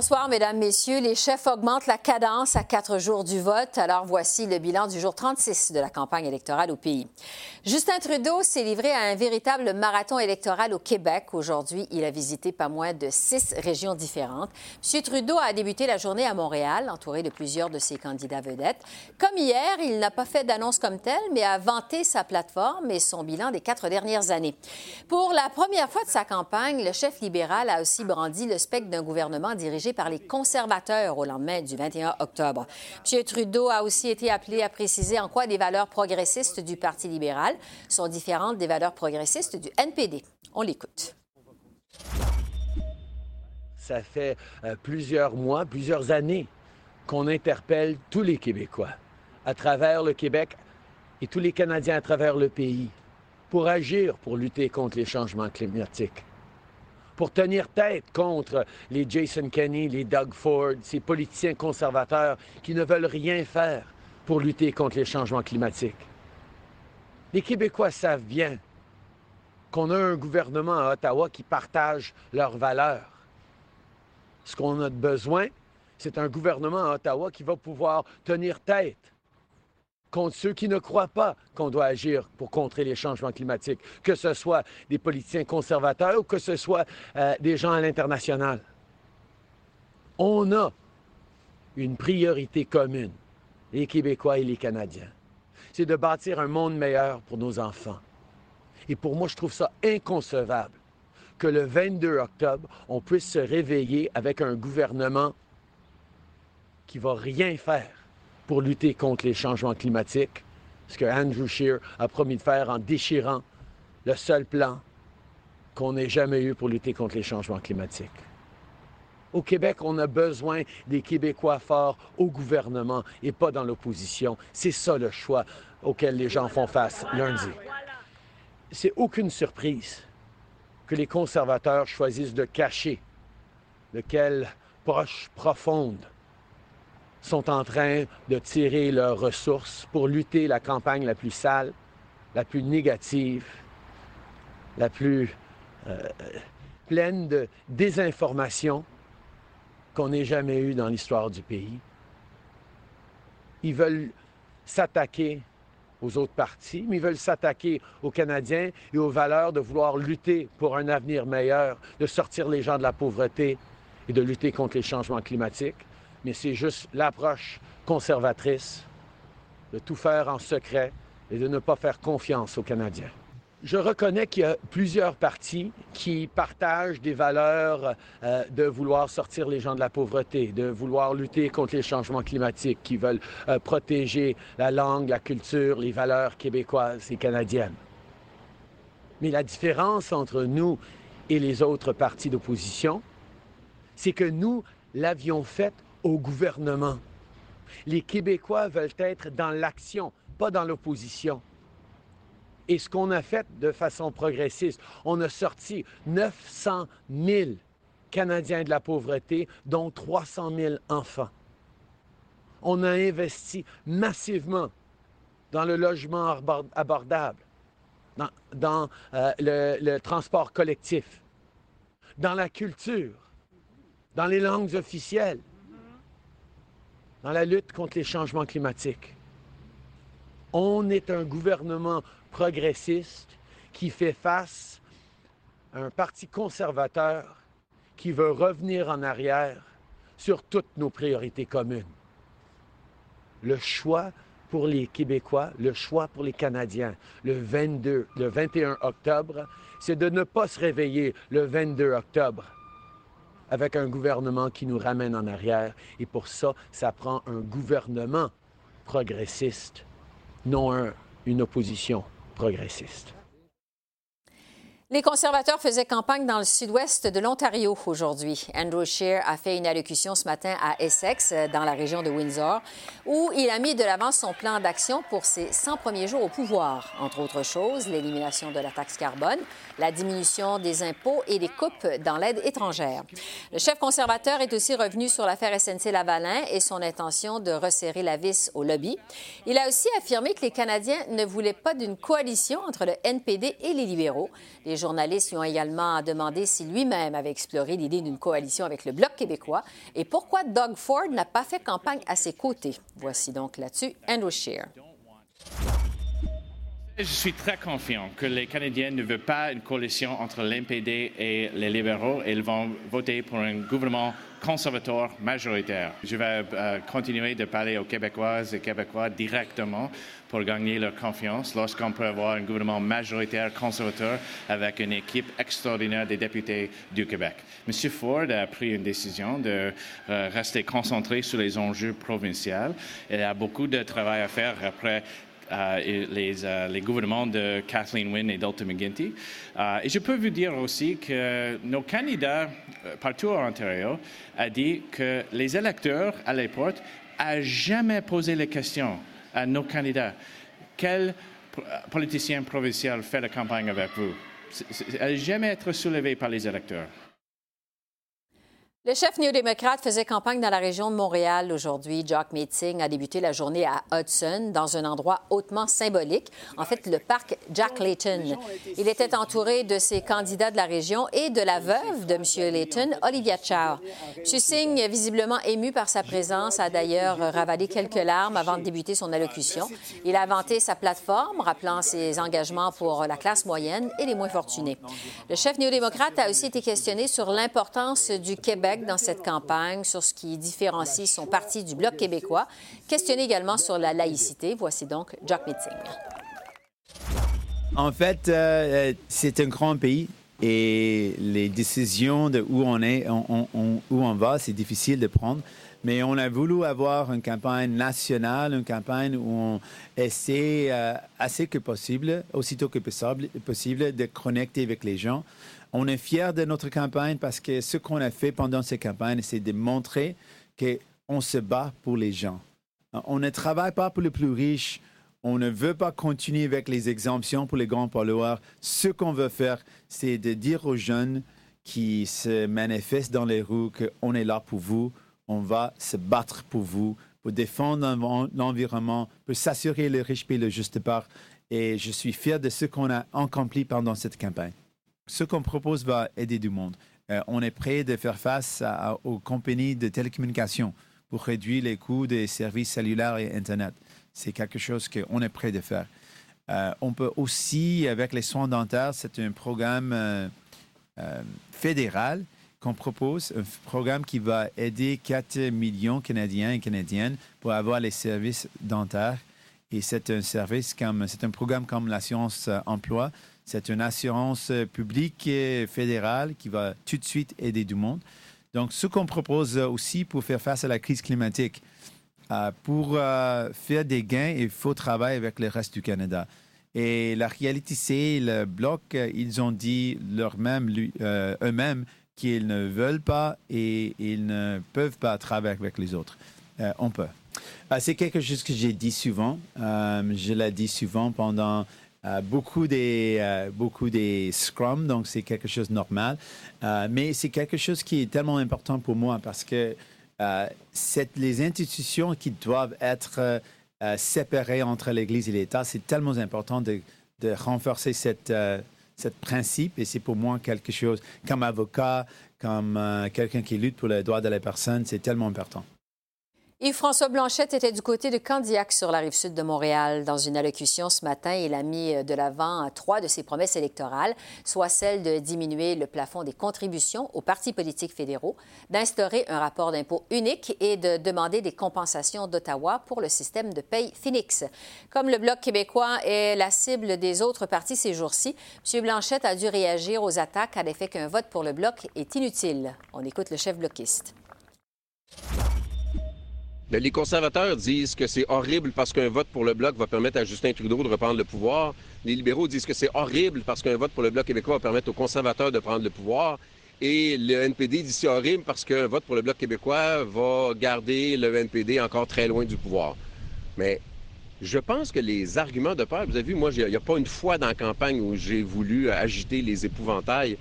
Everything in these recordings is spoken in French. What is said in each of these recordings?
Bonsoir, Mesdames, Messieurs. Les chefs augmentent la cadence à quatre jours du vote. Alors voici le bilan du jour 36 de la campagne électorale au pays. Justin Trudeau s'est livré à un véritable marathon électoral au Québec. Aujourd'hui, il a visité pas moins de six régions différentes. M. Trudeau a débuté la journée à Montréal, entouré de plusieurs de ses candidats vedettes. Comme hier, il n'a pas fait d'annonce comme telle, mais a vanté sa plateforme et son bilan des quatre dernières années. Pour la première fois de sa campagne, le chef libéral a aussi brandi le spectre d'un gouvernement dirigé par les conservateurs au lendemain du 21 octobre. M. Trudeau a aussi été appelé à préciser en quoi des valeurs progressistes du Parti libéral sont différentes des valeurs progressistes du NPD. On l'écoute. Ça fait euh, plusieurs mois, plusieurs années qu'on interpelle tous les Québécois à travers le Québec et tous les Canadiens à travers le pays pour agir pour lutter contre les changements climatiques pour tenir tête contre les Jason Kenney, les Doug Ford, ces politiciens conservateurs qui ne veulent rien faire pour lutter contre les changements climatiques. Les Québécois savent bien qu'on a un gouvernement à Ottawa qui partage leurs valeurs. Ce qu'on a besoin, c'est un gouvernement à Ottawa qui va pouvoir tenir tête contre ceux qui ne croient pas qu'on doit agir pour contrer les changements climatiques, que ce soit des politiciens conservateurs ou que ce soit euh, des gens à l'international. On a une priorité commune, les Québécois et les Canadiens. C'est de bâtir un monde meilleur pour nos enfants. Et pour moi, je trouve ça inconcevable que le 22 octobre, on puisse se réveiller avec un gouvernement qui va rien faire pour lutter contre les changements climatiques, ce que Andrew Scheer a promis de faire en déchirant le seul plan qu'on ait jamais eu pour lutter contre les changements climatiques. Au Québec, on a besoin des Québécois forts au gouvernement et pas dans l'opposition. C'est ça le choix auquel les gens font face lundi. C'est aucune surprise que les conservateurs choisissent de cacher de quelle poche profonde sont en train de tirer leurs ressources pour lutter la campagne la plus sale, la plus négative, la plus euh, pleine de désinformation qu'on ait jamais eue dans l'histoire du pays. Ils veulent s'attaquer aux autres partis, mais ils veulent s'attaquer aux Canadiens et aux valeurs de vouloir lutter pour un avenir meilleur, de sortir les gens de la pauvreté et de lutter contre les changements climatiques mais c'est juste l'approche conservatrice de tout faire en secret et de ne pas faire confiance aux Canadiens. Je reconnais qu'il y a plusieurs partis qui partagent des valeurs euh, de vouloir sortir les gens de la pauvreté, de vouloir lutter contre les changements climatiques, qui veulent euh, protéger la langue, la culture, les valeurs québécoises et canadiennes. Mais la différence entre nous et les autres partis d'opposition, c'est que nous l'avions faite au gouvernement. Les Québécois veulent être dans l'action, pas dans l'opposition. Et ce qu'on a fait de façon progressiste, on a sorti 900 000 Canadiens de la pauvreté, dont 300 000 enfants. On a investi massivement dans le logement abordable, dans, euh, le transport collectif, dans la culture, dans les langues officielles dans la lutte contre les changements climatiques. On est un gouvernement progressiste qui fait face à un parti conservateur qui veut revenir en arrière sur toutes nos priorités communes. Le choix pour les Québécois, le choix pour les Canadiens le 22, le 21 octobre, c'est de ne pas se réveiller le 22 octobre avec un gouvernement qui nous ramène en arrière. Et pour ça, ça prend un gouvernement progressiste, non une opposition progressiste. Les conservateurs faisaient campagne dans le sud-ouest de l'Ontario aujourd'hui. Andrew Scheer a fait une allocution ce matin à Essex, dans la région de Windsor, où il a mis de l'avant son plan d'action pour ses 100 premiers jours au pouvoir. Entre autres choses, l'élimination de la taxe carbone, la diminution des impôts et les coupes dans l'aide étrangère. Le chef conservateur est aussi revenu sur l'affaire SNC-Lavalin et son intention de resserrer la vis au lobby. Il a aussi affirmé que les Canadiens ne voulaient pas d'une coalition entre le NPD et les libéraux. Journalistes lui ont également demandé si lui-même avait exploré l'idée d'une coalition avec le Bloc québécois et pourquoi Doug Ford n'a pas fait campagne à ses côtés. Voici donc là-dessus Andrew Scheer. Je suis très confiant que les Canadiens ne veulent pas une coalition entre l'NPD et les libéraux. Ils vont voter pour un gouvernement conservateur majoritaire. Je vais euh, continuer de parler aux Québécoises et Québécois directement pour gagner leur confiance lorsqu'on peut avoir un gouvernement majoritaire conservateur avec une équipe extraordinaire des députés du Québec. M. Ford a pris une décision de euh, rester concentré sur les enjeux provinciaux. Il a beaucoup de travail à faire après euh, les, euh, les, gouvernements de Kathleen Wynne et Dalton McGuinty. Euh, et je peux vous dire aussi que nos candidats partout en Ontario ont dit que les électeurs à l'époque n'ont jamais posé la question à nos candidats. Quel politicien provincial fait la campagne avec vous? Elle jamais été soulevé par les électeurs. Le chef néo-démocrate faisait campagne dans la région de Montréal aujourd'hui. Jock Meeting a débuté la journée à Hudson, dans un endroit hautement symbolique, en fait le parc Jack Layton. Il était entouré de ses candidats de la région et de la veuve de M. Layton, Olivia Chow. M. Singh, visiblement ému par sa présence, a d'ailleurs ravalé quelques larmes avant de débuter son allocution. Il a vanté sa plateforme, rappelant ses engagements pour la classe moyenne et les moins fortunés. Le chef néo-démocrate a aussi été questionné sur l'importance du Québec dans cette campagne sur ce qui différencie son parti du Bloc québécois. Questionné également sur la laïcité. Voici donc Jack Meeting. En fait, euh, c'est un grand pays et les décisions de où on est, où on va, c'est difficile de prendre. Mais on a voulu avoir une campagne nationale, une campagne où on essaie euh, assez que possible, aussitôt que possible, de connecter avec les gens. On est fiers de notre campagne parce que ce qu'on a fait pendant cette campagne, c'est de montrer qu'on se bat pour les gens. On ne travaille pas pour les plus riches. On ne veut pas continuer avec les exemptions pour les grands pollueurs. Ce qu'on veut faire, c'est de dire aux jeunes qui se manifestent dans les rues qu'on est là pour vous, on va se battre pour vous, pour défendre l'environnement, pour s'assurer le respect et le juste part. Et je suis fier de ce qu'on a accompli pendant cette campagne ce qu'on propose va aider du monde. Euh, on est prêt de faire face aux compagnies de télécommunications pour réduire les coûts des services cellulaires et Internet. C'est quelque chose qu'on est prêt de faire. Euh, on peut aussi, avec les soins dentaires, c'est un programme euh, fédéral qu'on propose, un programme qui va aider 4 millions de Canadiens et Canadiennes pour avoir les services dentaires. Et c'est un service comme, c'est un programme comme l'assurance emploi c'est une assurance publique fédérale qui va tout de suite aider du monde. Donc, ce qu'on propose aussi pour faire face à la crise climatique, euh, pour euh, faire des gains, il faut travailler avec le reste du Canada. Et la réalité, c'est le bloc, ils ont dit euh, eux-mêmes qu'ils ne veulent pas et ils ne peuvent pas travailler avec les autres. on peut. c'est quelque chose que j'ai dit souvent. je l'ai dit souvent pendant euh, beaucoup des euh, beaucoup des scrums, donc c'est quelque chose de normal. Euh, mais c'est quelque chose qui est tellement important pour moi parce que c'est les institutions qui doivent être séparées entre l'Église et l'État. C'est tellement important de, de renforcer cette cette principe et c'est pour moi quelque chose comme avocat, comme quelqu'un qui lutte pour les droits de la personne, c'est tellement important. Yves-François Blanchette était du côté de Candiac sur la rive sud de Montréal. Dans une allocution ce matin, il a mis de l'avant trois de ses promesses électorales, soit celle de diminuer le plafond des contributions aux partis politiques fédéraux, d'instaurer un rapport d'impôt unique et de demander des compensations d'Ottawa pour le système de paye Phoenix. Comme le Bloc québécois est la cible des autres partis ces jours-ci, M. Blanchette a dû réagir aux attaques à l'effet qu'un vote pour le Bloc est inutile. On écoute le chef bloquiste. Les conservateurs disent que c'est horrible parce qu'un vote pour le Bloc va permettre à Justin Trudeau de reprendre le pouvoir. Les libéraux disent que c'est horrible parce qu'un vote pour le Bloc québécois va permettre aux conservateurs de prendre le pouvoir. Et le NPD dit c'est horrible parce qu'un vote pour le Bloc québécois va garder le NPD encore très loin du pouvoir. Mais je pense que les arguments de peur, vous avez vu, moi, il n'y a pas une fois dans la campagne où j'ai voulu agiter les épouvantails.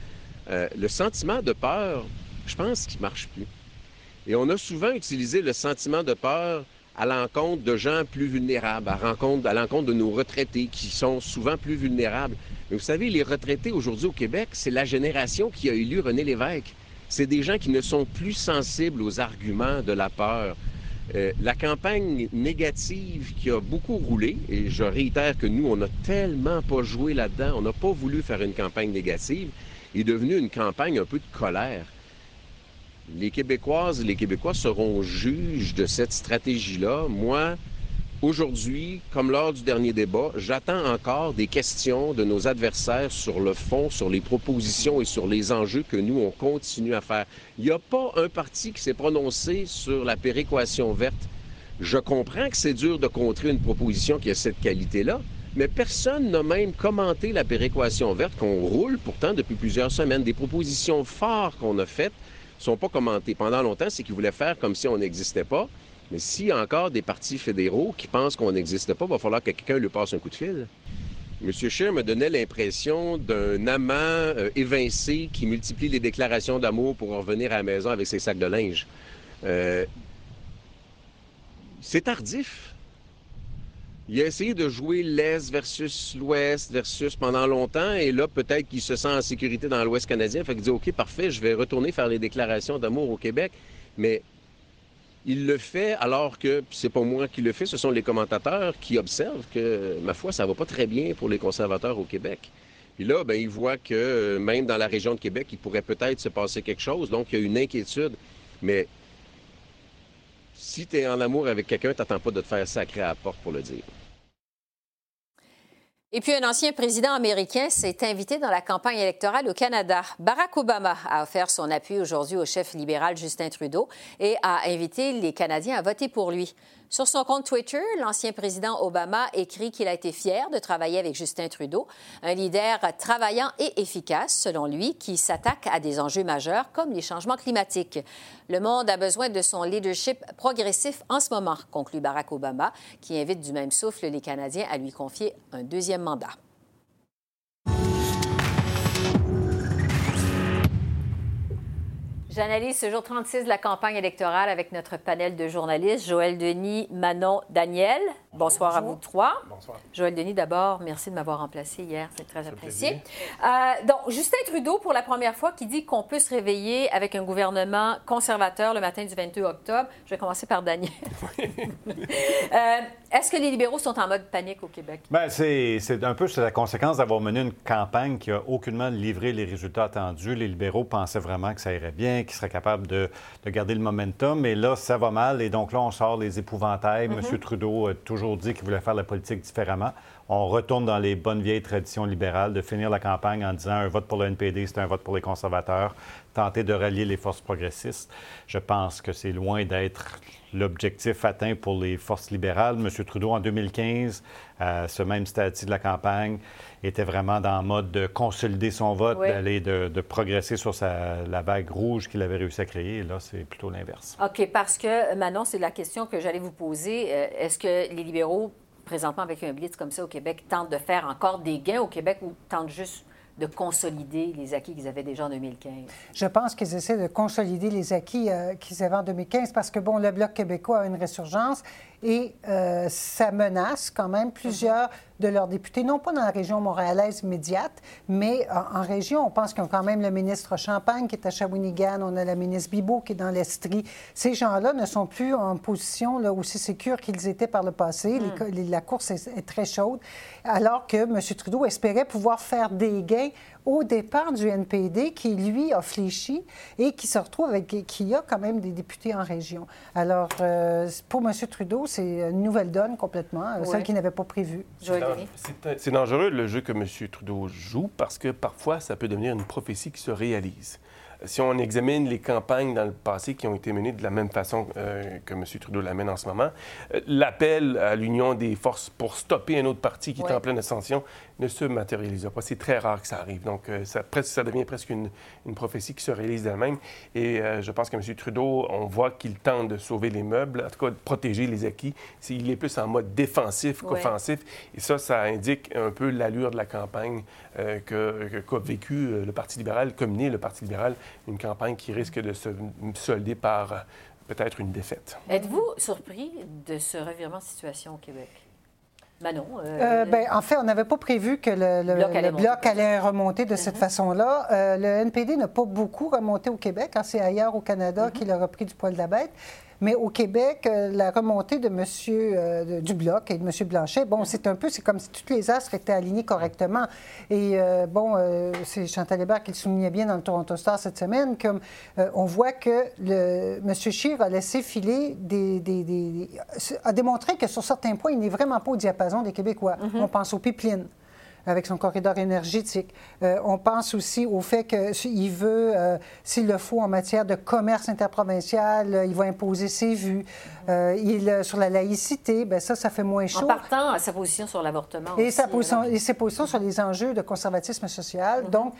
Euh, le sentiment de peur, je pense qu'il ne marche plus. Et on a souvent utilisé le sentiment de peur à l'encontre de gens plus vulnérables, à, à l'encontre de nos retraités qui sont souvent plus vulnérables. Mais vous savez, les retraités aujourd'hui au Québec, c'est la génération qui a élu René Lévesque. C'est des gens qui ne sont plus sensibles aux arguments de la peur. Euh, la campagne négative qui a beaucoup roulé, et je réitère que nous, on n'a tellement pas joué là-dedans, on n'a pas voulu faire une campagne négative, est devenue une campagne un peu de colère. Les Québécoises et les Québécois seront juges de cette stratégie-là. Moi, aujourd'hui, comme lors du dernier débat, j'attends encore des questions de nos adversaires sur le fond, sur les propositions et sur les enjeux que nous, on continue à faire. Il n'y a pas un parti qui s'est prononcé sur la péréquation verte. Je comprends que c'est dur de contrer une proposition qui a cette qualité-là, mais personne n'a même commenté la péréquation verte qu'on roule pourtant depuis plusieurs semaines. Des propositions fortes qu'on a faites sont pas commentés. Pendant longtemps, c'est qu'ils voulaient faire comme si on n'existait pas. Mais s'il y a encore des partis fédéraux qui pensent qu'on n'existe pas, il va falloir que quelqu'un lui passe un coup de fil. M. Scheer me donnait l'impression d'un amant euh, évincé qui multiplie les déclarations d'amour pour revenir à la maison avec ses sacs de linge. Euh, c'est tardif. Il a essayé de jouer l'Est versus l'Ouest versus pendant longtemps. Et là, peut-être qu'il se sent en sécurité dans l'Ouest canadien. Fait qu'il dit, OK, parfait, je vais retourner faire les déclarations d'amour au Québec. Mais il le fait alors que c'est pas moi qui le fais, ce sont les commentateurs qui observent que, ma foi, ça va pas très bien pour les conservateurs au Québec. Puis là, ben, il voit que même dans la région de Québec, il pourrait peut-être se passer quelque chose. Donc, il y a une inquiétude. Mais si tu es en amour avec quelqu'un, t'attends pas de te faire sacrer à la porte pour le dire. Et puis, un ancien président américain s'est invité dans la campagne électorale au Canada. Barack Obama a offert son appui aujourd'hui au chef libéral Justin Trudeau et a invité les Canadiens à voter pour lui. Sur son compte Twitter, l'ancien président Obama écrit qu'il a été fier de travailler avec Justin Trudeau, un leader travaillant et efficace, selon lui, qui s'attaque à des enjeux majeurs comme les changements climatiques. Le monde a besoin de son leadership progressif en ce moment, conclut Barack Obama, qui invite du même souffle les Canadiens à lui confier un deuxième mandat. J'analyse ce jour 36 de la campagne électorale avec notre panel de journalistes, Joël Denis, Manon, Daniel. Bonsoir à vous trois. Bonsoir. Joël Denis, d'abord, merci de m'avoir remplacé hier, c'est très apprécié. Euh, donc, Justin Trudeau, pour la première fois, qui dit qu'on peut se réveiller avec un gouvernement conservateur le matin du 22 octobre. Je vais commencer par Daniel. Euh, est-ce que les libéraux sont en mode panique au Québec? Bien, c'est un peu la conséquence d'avoir mené une campagne qui a aucunement livré les résultats attendus. Les libéraux pensaient vraiment que ça irait bien, qu'ils seraient capables de, garder le momentum, mais là, ça va mal et donc là, on sort les épouvantails. M. Mm-hmm. Trudeau a toujours dit qu'il voulait faire la politique différemment. On retourne dans les bonnes vieilles traditions libérales de finir la campagne en disant un vote pour le NPD, c'est un vote pour les conservateurs, tenter de rallier les forces progressistes. Je pense que c'est loin d'être l'objectif atteint pour les forces libérales. M. Trudeau, en 2015, à ce même stade de la campagne, était vraiment dans le mode de consolider son vote, d'aller de, progresser sur la vague rouge qu'il avait réussi à créer. là, c'est plutôt l'inverse. OK, parce que, Manon, c'est la question que j'allais vous poser. Euh, est-ce que les libéraux, présentement avec un blitz comme ça au Québec, tentent de faire encore des gains au Québec ou tentent juste de consolider les acquis qu'ils avaient déjà en 2015? Je pense qu'ils essaient de consolider les acquis euh, qu'ils avaient en 2015 parce que, bon, le Bloc québécois a une résurgence et euh, ça menace quand même plusieurs de leurs députés, non pas dans la région montréalaise immédiate, mais en, région. On pense qu'ils ont quand même le ministre Champagne qui est à Shawinigan, on a la ministre Bibot qui est dans l'Estrie. Ces gens-là ne sont plus en position là, aussi sécure qu'ils étaient par le passé. Hmm. la course est, très chaude, alors que M. Trudeau espérait pouvoir faire des gains au départ du NPD qui, lui, a fléchi et qui se retrouve avec, qui a quand même des députés en région. Alors, euh, pour M. Trudeau, c'est une nouvelle donne complètement, euh, celle qu'il n'avait pas prévue. C'est dangereux le jeu que M. Trudeau joue parce que parfois, ça peut devenir une prophétie qui se réalise. si on examine les campagnes dans le passé qui ont été menées de la même façon que M. Trudeau l'amène en ce moment, l'appel à l'union des forces pour stopper un autre parti qui est en pleine ascension ne se matérialise pas. C'est très rare que ça arrive. Donc, euh, ça, ça devient presque une, prophétie qui se réalise d'elle-même. Et euh, je pense que M. Trudeau, on voit qu'il tente de sauver les meubles, en tout cas de protéger les acquis. il est plus en mode défensif qu'offensif. Et ça, ça indique un peu l'allure de la campagne euh, qu'a vécu le Parti libéral, comme né le Parti libéral, une campagne qui risque de se solder par peut-être une défaite. Êtes-vous surpris de ce revirement de situation au Québec? Ben non. Euh, euh, ben, en fait, on n'avait pas prévu que le, bloc, allait, remonter de cette uh-huh. façon-là. Euh, le NPD n'a pas beaucoup remonté au Québec. Hein, c'est ailleurs au Canada uh-huh. qu'il a repris du poil de la bête. Mais au Québec, euh, la remontée de Monsieur euh, du bloc et de M. Blanchet, bon, c'est un peu, c'est comme si toutes les astres étaient alignés correctement. Et euh, bon, c'est Chantal Hébert qui le soulignait bien dans le Toronto Star cette semaine, comme on voit que le, M. Scheer a laissé filer des, des, a démontré que sur certains points, il n'est vraiment pas au diapason des Québécois. Mm-hmm. On pense aux pipelines avec son corridor énergétique. Euh, on pense aussi au fait qu'il veut, euh, s'il le faut en matière de commerce interprovincial, il va imposer ses vues. Euh, il, sur la laïcité, bien ça, ça fait moins chaud. En partant à sa position sur l'avortement. Et, sa position, et ses positions sur les enjeux de conservatisme social. Mm-hmm. Donc,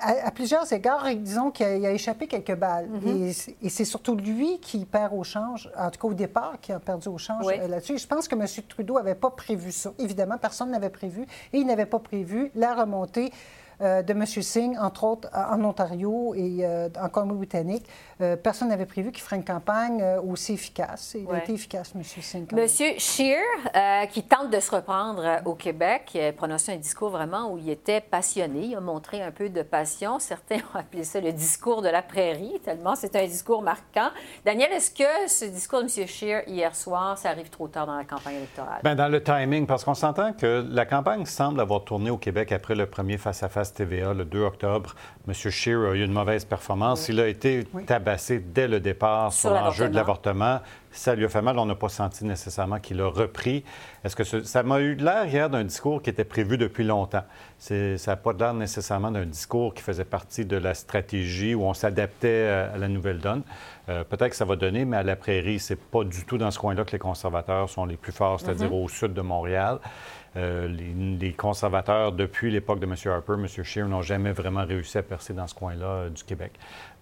à, plusieurs égards, disons qu'il a, échappé quelques balles. Mm-hmm. Et, c'est surtout lui qui perd au change, en tout cas au départ, qui a perdu au change là-dessus. je pense que M. Trudeau n'avait pas prévu ça. Évidemment, personne n'avait prévu. Et il n'avait pas prévu la remontée de M. Singh, entre autres en Ontario et euh, en Colombie-Britannique. Euh, personne n'avait prévu qu'il ferait une campagne aussi efficace. Il a été efficace, M. Singh. M. Scheer, qui tente de se reprendre au Québec, il a prononcé un discours vraiment où il était passionné. Il a montré un peu de passion. Certains ont appelé ça le discours de la prairie, tellement c'est un discours marquant. Daniel, est-ce que ce discours de M. Scheer hier soir, ça arrive trop tard dans la campagne électorale? Bien, dans le timing, parce qu'on s'entend que la campagne semble avoir tourné au Québec après le premier face-à-face TVA le 2 octobre. M. Scheer a eu une mauvaise performance. Il a été tabassé dès le départ sur, l'enjeu de l'avortement. Ça lui a fait mal. On n'a pas senti nécessairement qu'il a repris. Est-ce que ça m'a eu l'air hier d'un discours qui était prévu depuis longtemps? Ça n'a pas l'air nécessairement d'un discours qui faisait partie de la stratégie où on s'adaptait à la nouvelle donne. Euh, peut-être que ça va donner, mais à la prairie, c'est pas du tout dans ce coin-là que les conservateurs sont les plus forts, c'est-à-dire mm-hmm. au sud de Montréal. Euh, les, conservateurs, depuis l'époque de M. Harper, M. Scheer, n'ont jamais vraiment réussi à percer dans ce coin-là euh, du Québec.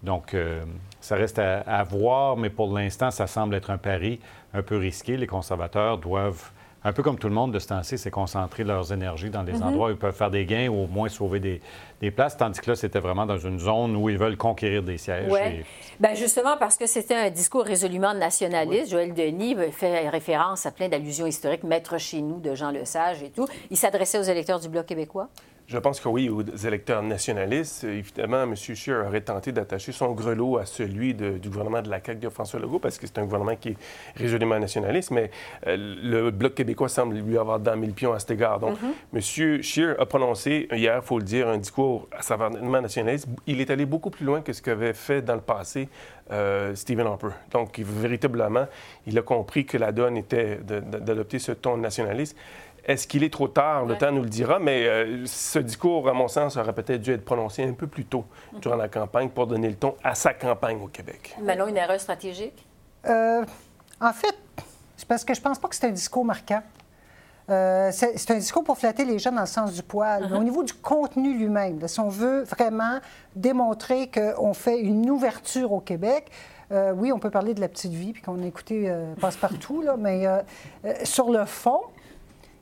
Donc, euh, ça reste à, voir, mais pour l'instant, ça semble être un pari un peu risqué. Les conservateurs doivent un peu comme tout le monde de ce temps-ci, c'est concentrer leurs énergies dans des mhm. endroits où ils peuvent faire des gains ou au moins sauver des, places, tandis que là, c'était vraiment dans une zone où ils veulent conquérir des sièges. Oui. Bien, justement, parce que c'était un discours résolument nationaliste. Joël Denis fait référence à plein d'allusions historiques, Maître chez nous de Jean Lesage et tout. Il s'adressait aux électeurs du Bloc québécois? Je pense que oui, aux électeurs nationalistes. Évidemment, M. Scheer aurait tenté d'attacher son grelot à celui du gouvernement de la CAQ de François Legault, parce que c'est un gouvernement qui est résolument nationaliste, mais euh, le Bloc québécois semble lui avoir dans le pions à cet égard. Donc, M. Mm-hmm. Scheer a prononcé hier, il faut le dire, un discours à savamment nationaliste. Il est allé beaucoup plus loin que ce qu'avait fait dans le passé euh, Stephen Harper. Donc, véritablement, il a compris que la donne était d'adopter ce ton nationaliste. Est-ce qu'il est trop tard? Le temps nous le dira, mais euh, ce discours, à mon sens, aurait peut-être dû être prononcé un peu plus tôt durant la campagne pour donner le ton à sa campagne au Québec. Manon, une erreur stratégique? Euh, en fait, c'est parce que je pense pas que c'est un discours marquant. Euh, c'est un discours pour flatter les gens dans le sens du poil. Mais uh-huh. au niveau du contenu lui-même, si on veut vraiment démontrer qu'on fait une ouverture au Québec, oui, on peut parler de la petite vie, puis qu'on a écouté passe-partout, mais sur le fond,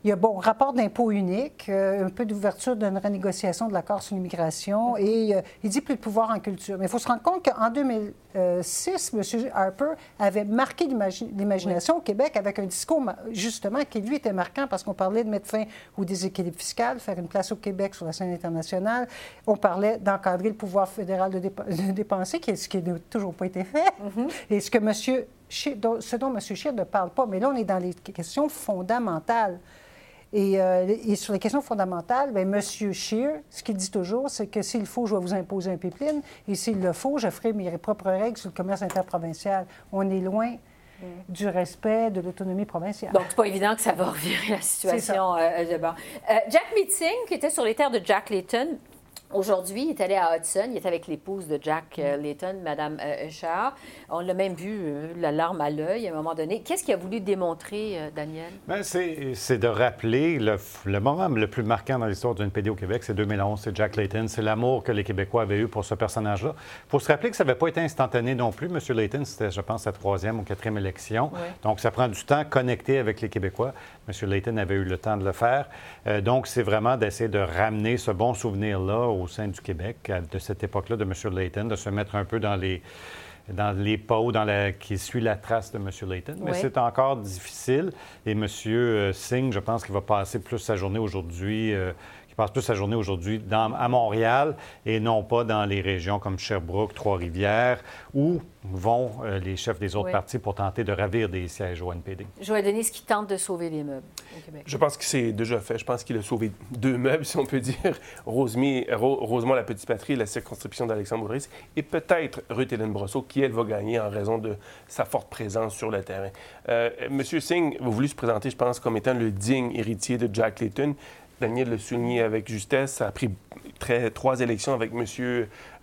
il y a, bon, rapport d'impôt unique, euh, un peu d'ouverture d'une renégociation de l'accord sur l'immigration et euh, il dit plus de pouvoir en culture. Mais il faut se rendre compte qu'en 2006, M. Harper avait marqué l'imagination au Québec avec un discours, justement, qui lui était marquant parce qu'on parlait de mettre fin au déséquilibre fiscal, faire une place au Québec sur la scène internationale. On parlait d'encadrer le pouvoir fédéral de, dépenser, ce qui n'a toujours pas été fait. Mm-hmm. Et ce que M. ce dont M. Scheer ne parle pas, mais là, on est dans les questions fondamentales. Euh, et, sur les questions fondamentales, bien, M. Scheer, ce qu'il dit toujours, c'est que s'il faut, je vais vous imposer un pipeline, et s'il le faut, je ferai mes propres règles sur le commerce interprovincial. On est loin mm. du respect de l'autonomie provinciale. Donc, c'est pas évident que ça va revirer la situation euh, de bord. Euh, Jack Meeting, qui était sur les terres de Jack Layton, Aujourd'hui, il est allé à Hudson, il est avec l'épouse de Jack euh, Layton, Mme euh, Usher. On l'a même vu, euh, la larme à l'œil à un moment donné. Qu'est-ce qu'il a voulu démontrer, euh, Daniel? Bien, c'est de rappeler le, le moment le plus marquant dans l'histoire d'une PD au Québec, c'est 2011, c'est Jack Layton, c'est l'amour que les Québécois avaient eu pour ce personnage-là. Il faut se rappeler que ça n'avait pas été instantané non plus. M. Layton, c'était, je pense, sa troisième ou quatrième élection. Donc, ça prend du temps connecté avec les Québécois. M. Layton avait eu le temps de le faire. Euh, donc, c'est vraiment d'essayer de ramener ce bon souvenir-là au sein du Québec, de cette époque-là de M. Layton, de se mettre un peu dans les dans les pas dans la, qui suit la trace de M. Layton. Mais Oui. c'est encore difficile. Et M. Singh, je pense qu'il va passer plus sa journée aujourd'hui, euh, qu'il passe plus sa journée aujourd'hui dans- à Montréal et non pas dans les régions comme Sherbrooke, Trois-Rivières, où vont euh, les chefs des autres Oui. partis pour tenter de ravir des sièges au NPD. Joël Denis qui tente de sauver les meubles au Québec. Je pense que c'est déjà fait. Je pense qu'il a sauvé deux meubles, si on peut dire. Rosemie, Ro- Rosemont, la petite patrie, la circonscription d'Alexandre Boulris, et peut-être Ruth-Hélène Brosseau, qui, elle, va gagner en raison de sa forte présence sur le terrain. Euh, Monsieur Singh a voulu se présenter, je pense, comme étant le digne héritier de Jack Layton. Daniel l'a souligné avec justesse. Ça a pris très- trois élections avec M.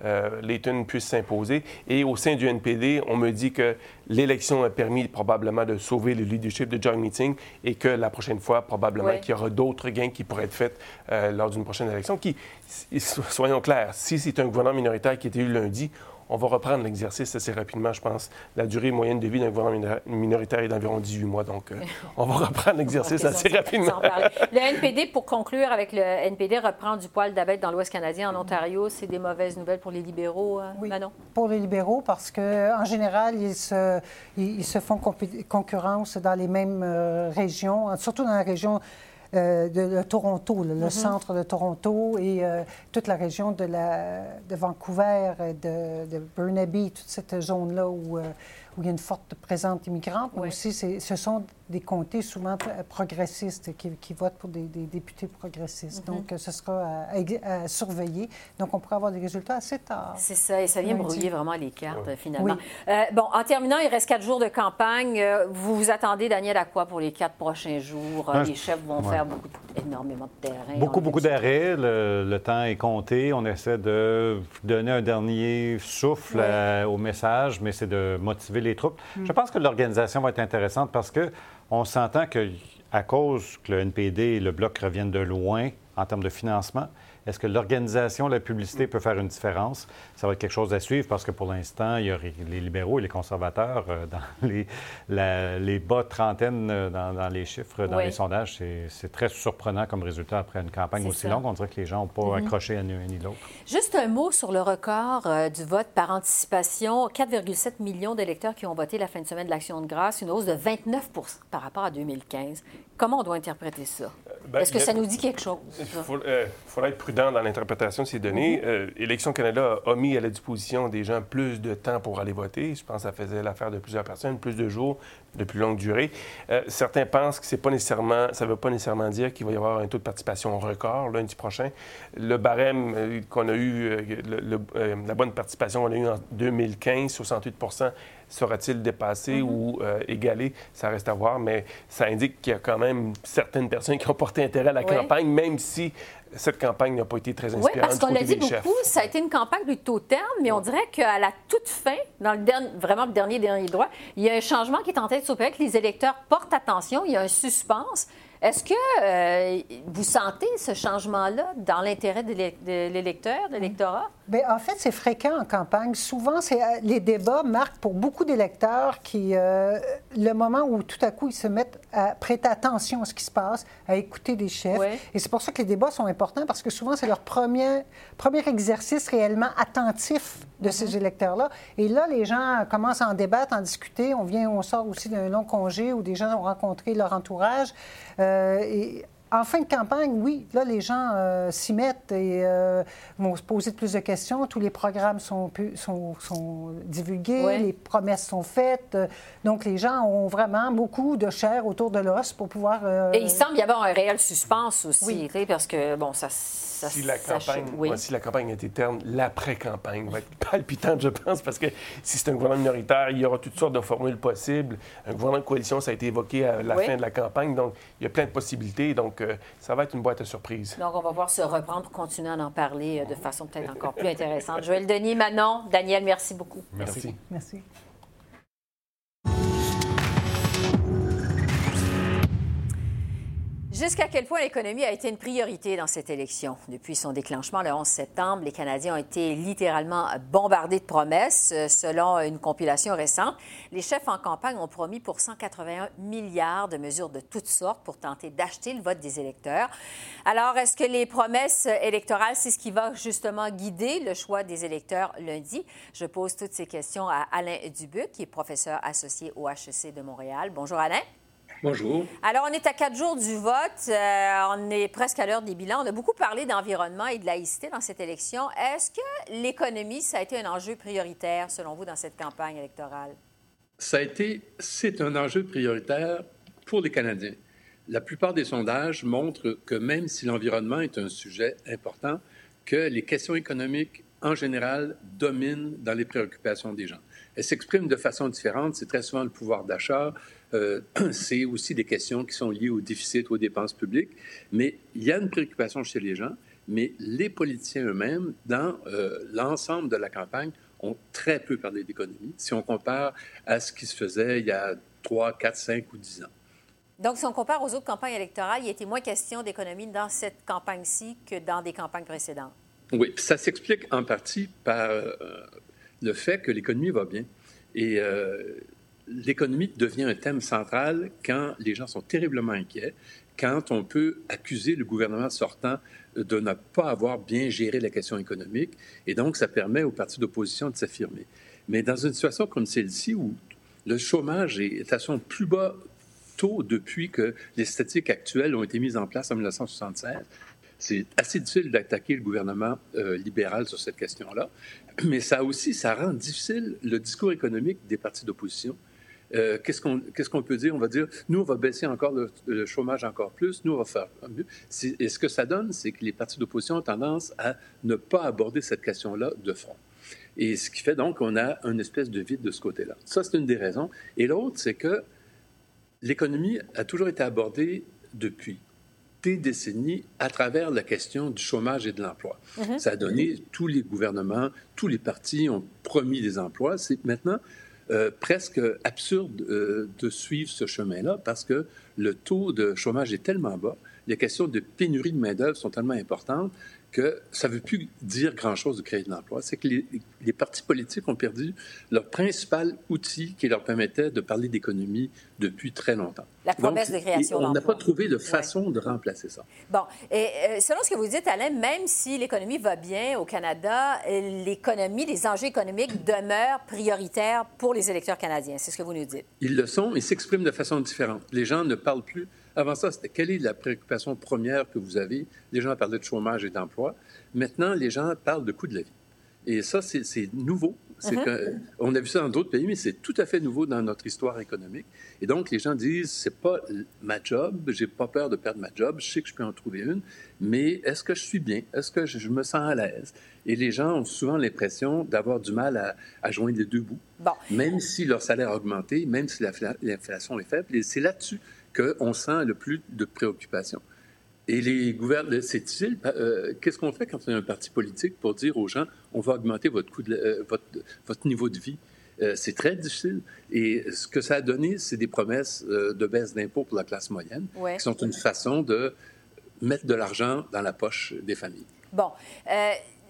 Euh, Layton puisse s'imposer. Et au sein du NPD, on me dit que l'élection a permis probablement de sauver le leadership de John Meeting et que la prochaine fois, probablement Oui. qu'il y aura d'autres gains qui pourraient être faits euh, lors d'une prochaine élection. Qui, soyons clairs, si c'est un gouvernement minoritaire qui est élu lundi, on va reprendre l'exercice assez rapidement, je pense. La durée moyenne de vie d'un gouvernement minor- minoritaire est d'environ 18 mois, donc euh, on va reprendre l'exercice assez rapidement. Le NPD, pour conclure avec le NPD, reprend du poil d'abeille dans l'Ouest canadien, en Ontario. C'est des mauvaises nouvelles pour les libéraux, euh, Oui. Manon? Pour les libéraux, parce qu'en général, ils se, ils, ils se font concurrence dans les mêmes euh, régions, surtout dans la région euh, de, de Toronto, là, le centre de Toronto et euh, toute la région de, la, de Vancouver, et de, de Burnaby, toute cette zone-là où, euh, où il y a une forte présence immigrante. Mais Oui. aussi, ce sont des comtés souvent pr- progressistes qui, qui votent pour des, des députés progressistes. Donc, euh, ce sera à, à ex- à surveiller. Donc, on pourrait avoir des résultats assez tard. C'est ça, et ça vient Lundi. brouiller vraiment les cartes, euh, finalement. Oui. Euh, bon, en terminant, il reste quatre jours de campagne. Euh, Vous vous attendez, Daniel, à quoi pour les quatre prochains jours? Euh, Ah, les chefs vont ouais. faire beaucoup, énormément de terrain. Beaucoup, beaucoup d'arrêts. Le, le temps est compté. On essaie de donner un dernier souffle à- au message, mais c'est de motiver les troupes. Mm. Je pense que l'organisation va être intéressante parce que on s'entend que à cause que le NPD et le Bloc reviennent de loin en termes de financement, est-ce que l'organisation, la publicité peut faire une différence? Ça va être quelque chose à suivre parce que pour l'instant, il y a les libéraux et les conservateurs euh, dans les, la- les bas trentaines euh, dans, dans les chiffres, dans Oui. les sondages. C'est- très surprenant comme résultat après une campagne aussi ça. Mm-hmm. longue. On dirait que les gens n'ont pas accroché à ni un ni l'autre. Juste un mot sur le record euh, du vote par anticipation. 4,7 millions d'électeurs qui ont voté la fin de semaine de l'Action de grâce, une hausse de 29% par rapport à 2015. Comment on doit interpréter ça? Ben, Est-ce que a- ça nous dit quelque chose? Il euh, faudra être prudent dans l'interprétation de ces données. Euh, Élections Canada a mis à la disposition des gens plus de temps pour aller voter. Je pense que ça faisait l'affaire de plusieurs personnes, plus de jours, de plus longue durée. Euh, certains pensent que c'est pas nécessairement, ça ne veut pas nécessairement dire qu'il va y avoir un taux de participation record lundi prochain. Le barème qu'on a eu, le- le- la bonne participation qu'on a eu en 2015, 68 sera-t-il dépassé ou euh, égalé? Ça reste à voir, mais ça indique qu'il y a quand même certaines personnes qui ont porté intérêt à la Oui. campagne, même si cette campagne n'a pas été très Oui, inspirante parce du qu'on l'a dit des chefs. beaucoup, ça a été une campagne plutôt terne, mais on dirait qu'à la toute fin, dans le dernier, vraiment le dernier, dernier droit, il y a un changement qui est en train de s'opérer, que les électeurs portent attention, il y a un suspense. Est-ce que euh, vous sentez ce changement-là dans l'intérêt de l'é- de l'électeur, de l'électorat? Bien, en fait, c'est fréquent en campagne. Souvent, c'est, euh, les débats marquent pour beaucoup d'électeurs qui, euh, le moment où tout à coup ils se mettent à prêter attention à ce qui se passe, à écouter des chefs. Et c'est pour ça que les débats sont importants parce que souvent, c'est leur premier, premier exercice réellement attentif de ces électeurs-là. Et là, les gens commencent à en débattre, à en discuter. On vient, on sort aussi d'un long congé où des gens ont rencontré leur entourage. Euh, en fin de campagne, oui, là, les gens euh, s'y mettent et euh, vont se poser plus de questions. Tous les programmes sont, pu- sont, sont divulgués, Ouais. les promesses sont faites. Donc, les gens ont vraiment beaucoup de chair autour de l'os pour pouvoir... euh, Et il semble y avoir un réel suspense aussi, Oui. parce que, bon, ça... ça si la ça- campagne, oui. ouais, si la campagne a été terne, l'après-campagne va être palpitante, je pense, parce que si c'est un gouvernement minoritaire, il y aura toutes sortes de formules possibles. Un gouvernement de coalition, ça a été évoqué à la Oui. fin de la campagne, donc il y a plein de possibilités. Donc, euh, ça va être une boîte à surprises. Donc, on va voir se reprendre pour continuer à en parler de façon peut-être encore plus intéressante. Joël Denis, Manon, Daniel, merci beaucoup. Merci. Merci. Jusqu'à quel point l'économie a été une priorité dans cette élection? Depuis son déclenchement le 11 septembre, les Canadiens ont été littéralement bombardés de promesses. Euh, Selon une compilation récente, les chefs en campagne ont promis pour 181 milliards de mesures de toutes sortes pour tenter d'acheter le vote des électeurs. Alors, est-ce que les promesses électorales, c'est ce qui va justement guider le choix des électeurs lundi? Je pose toutes ces questions à Alain Dubuc, qui est professeur associé au HEC de Montréal. Bonjour Alain. Bonjour. Alors, on est à quatre jours du vote. Euh, on est presque à l'heure des bilans. On a beaucoup parlé d'environnement et de laïcité dans cette élection. Est-ce que l'économie, ça a été un enjeu prioritaire, selon vous, dans cette campagne électorale? Ça a été, c'est un enjeu prioritaire pour les Canadiens. La plupart des sondages montrent que même si l'environnement est un sujet important, que les questions économiques, en général, dominent dans les préoccupations des gens. Elles s'expriment de façon différente. C'est très souvent le pouvoir d'achat, euh, c'est aussi des questions qui sont liées au déficit, aux dépenses publiques. Mais il y a une préoccupation chez les gens, mais les politiciens eux-mêmes, dans euh, l'ensemble de la campagne, ont très peu parlé d'économie si on compare à ce qui se faisait il y a 3, 4, 5 ou 10 ans. Donc, si on compare aux autres campagnes électorales, il était moins question d'économie dans cette campagne-ci que dans des campagnes précédentes. Oui, ça s'explique en partie par euh, le fait que l'économie va bien. Et euh, l'économie devient un thème central quand les gens sont terriblement inquiets, quand on peut accuser le gouvernement sortant de ne pas avoir bien géré la question économique, et donc ça permet aux partis d'opposition de s'affirmer. Mais dans une situation comme celle-ci, où le chômage est à son plus bas taux depuis que les statistiques actuelles ont été mises en place en 1976, c'est assez difficile d'attaquer le gouvernement euh, libéral sur cette question-là. Mais ça aussi, ça rend difficile le discours économique des partis d'opposition. Euh, qu'est-ce qu'on peut dire? On va dire, nous, on va baisser encore le, le chômage encore plus, nous, on va faire mieux. Et ce que ça donne, c'est que les partis d'opposition ont tendance à ne pas aborder cette question-là de front. Et ce qui fait donc qu'on a une espèce de vide de ce côté-là. Ça, c'est une des raisons. Et l'autre, c'est que l'économie a toujours été abordée depuis des décennies à travers la question du chômage et de l'emploi. Ça a donné, tous les gouvernements, tous les partis ont promis des emplois. C'est maintenant euh, presque absurde euh, de suivre ce chemin-là parce que le taux de chômage est tellement bas, les questions de pénurie de main-d'œuvre sont tellement importantes que ça ne veut plus dire grand-chose de créer de l'emploi. C'est que les, les partis politiques ont perdu leur principal outil qui leur permettait de parler d'économie depuis très longtemps. La promesse Donc, de création et On n'a d'emplois. pas trouvé de façon de remplacer ça. Bon, et euh, selon ce que vous dites, Alain, même si l'économie va bien au Canada, euh, l'économie, les enjeux économiques demeurent prioritaires pour les électeurs canadiens. C'est ce que vous nous dites. Ils le sont, mais s'expriment de façon différente. Les gens ne parlent plus. Avant ça, c'était quelle est la préoccupation première que vous avez? Les gens parlaient de chômage et d'emploi. Maintenant, les gens parlent de coût de la vie. Et ça, c'est nouveau. Que- on a vu ça dans d'autres pays, mais c'est tout à fait nouveau dans notre histoire économique. Et donc, les gens disent, c'est pas ma job, j'ai pas peur de perdre ma job, je sais que je peux en trouver une, mais est-ce que je suis bien? Est-ce que je, me sens à l'aise? Et les gens ont souvent l'impression d'avoir du mal à, à joindre les deux bouts Bon, même si leur salaire a augmenté, même si l'infla- l'inflation est faible. Et c'est là-dessus qu'on sent le plus de préoccupation. Et les gouvernements, c'est difficile. euh, Qu'est-ce qu'on fait quand on est un parti politique pour dire aux gens, on va augmenter votre, coût de, la- euh, votre, votre niveau de vie? Euh, c'est très difficile. Et ce que ça a donné, c'est des promesses de baisse d'impôts pour la classe moyenne, Ouais. qui sont une façon de mettre de l'argent dans la poche des familles. bon.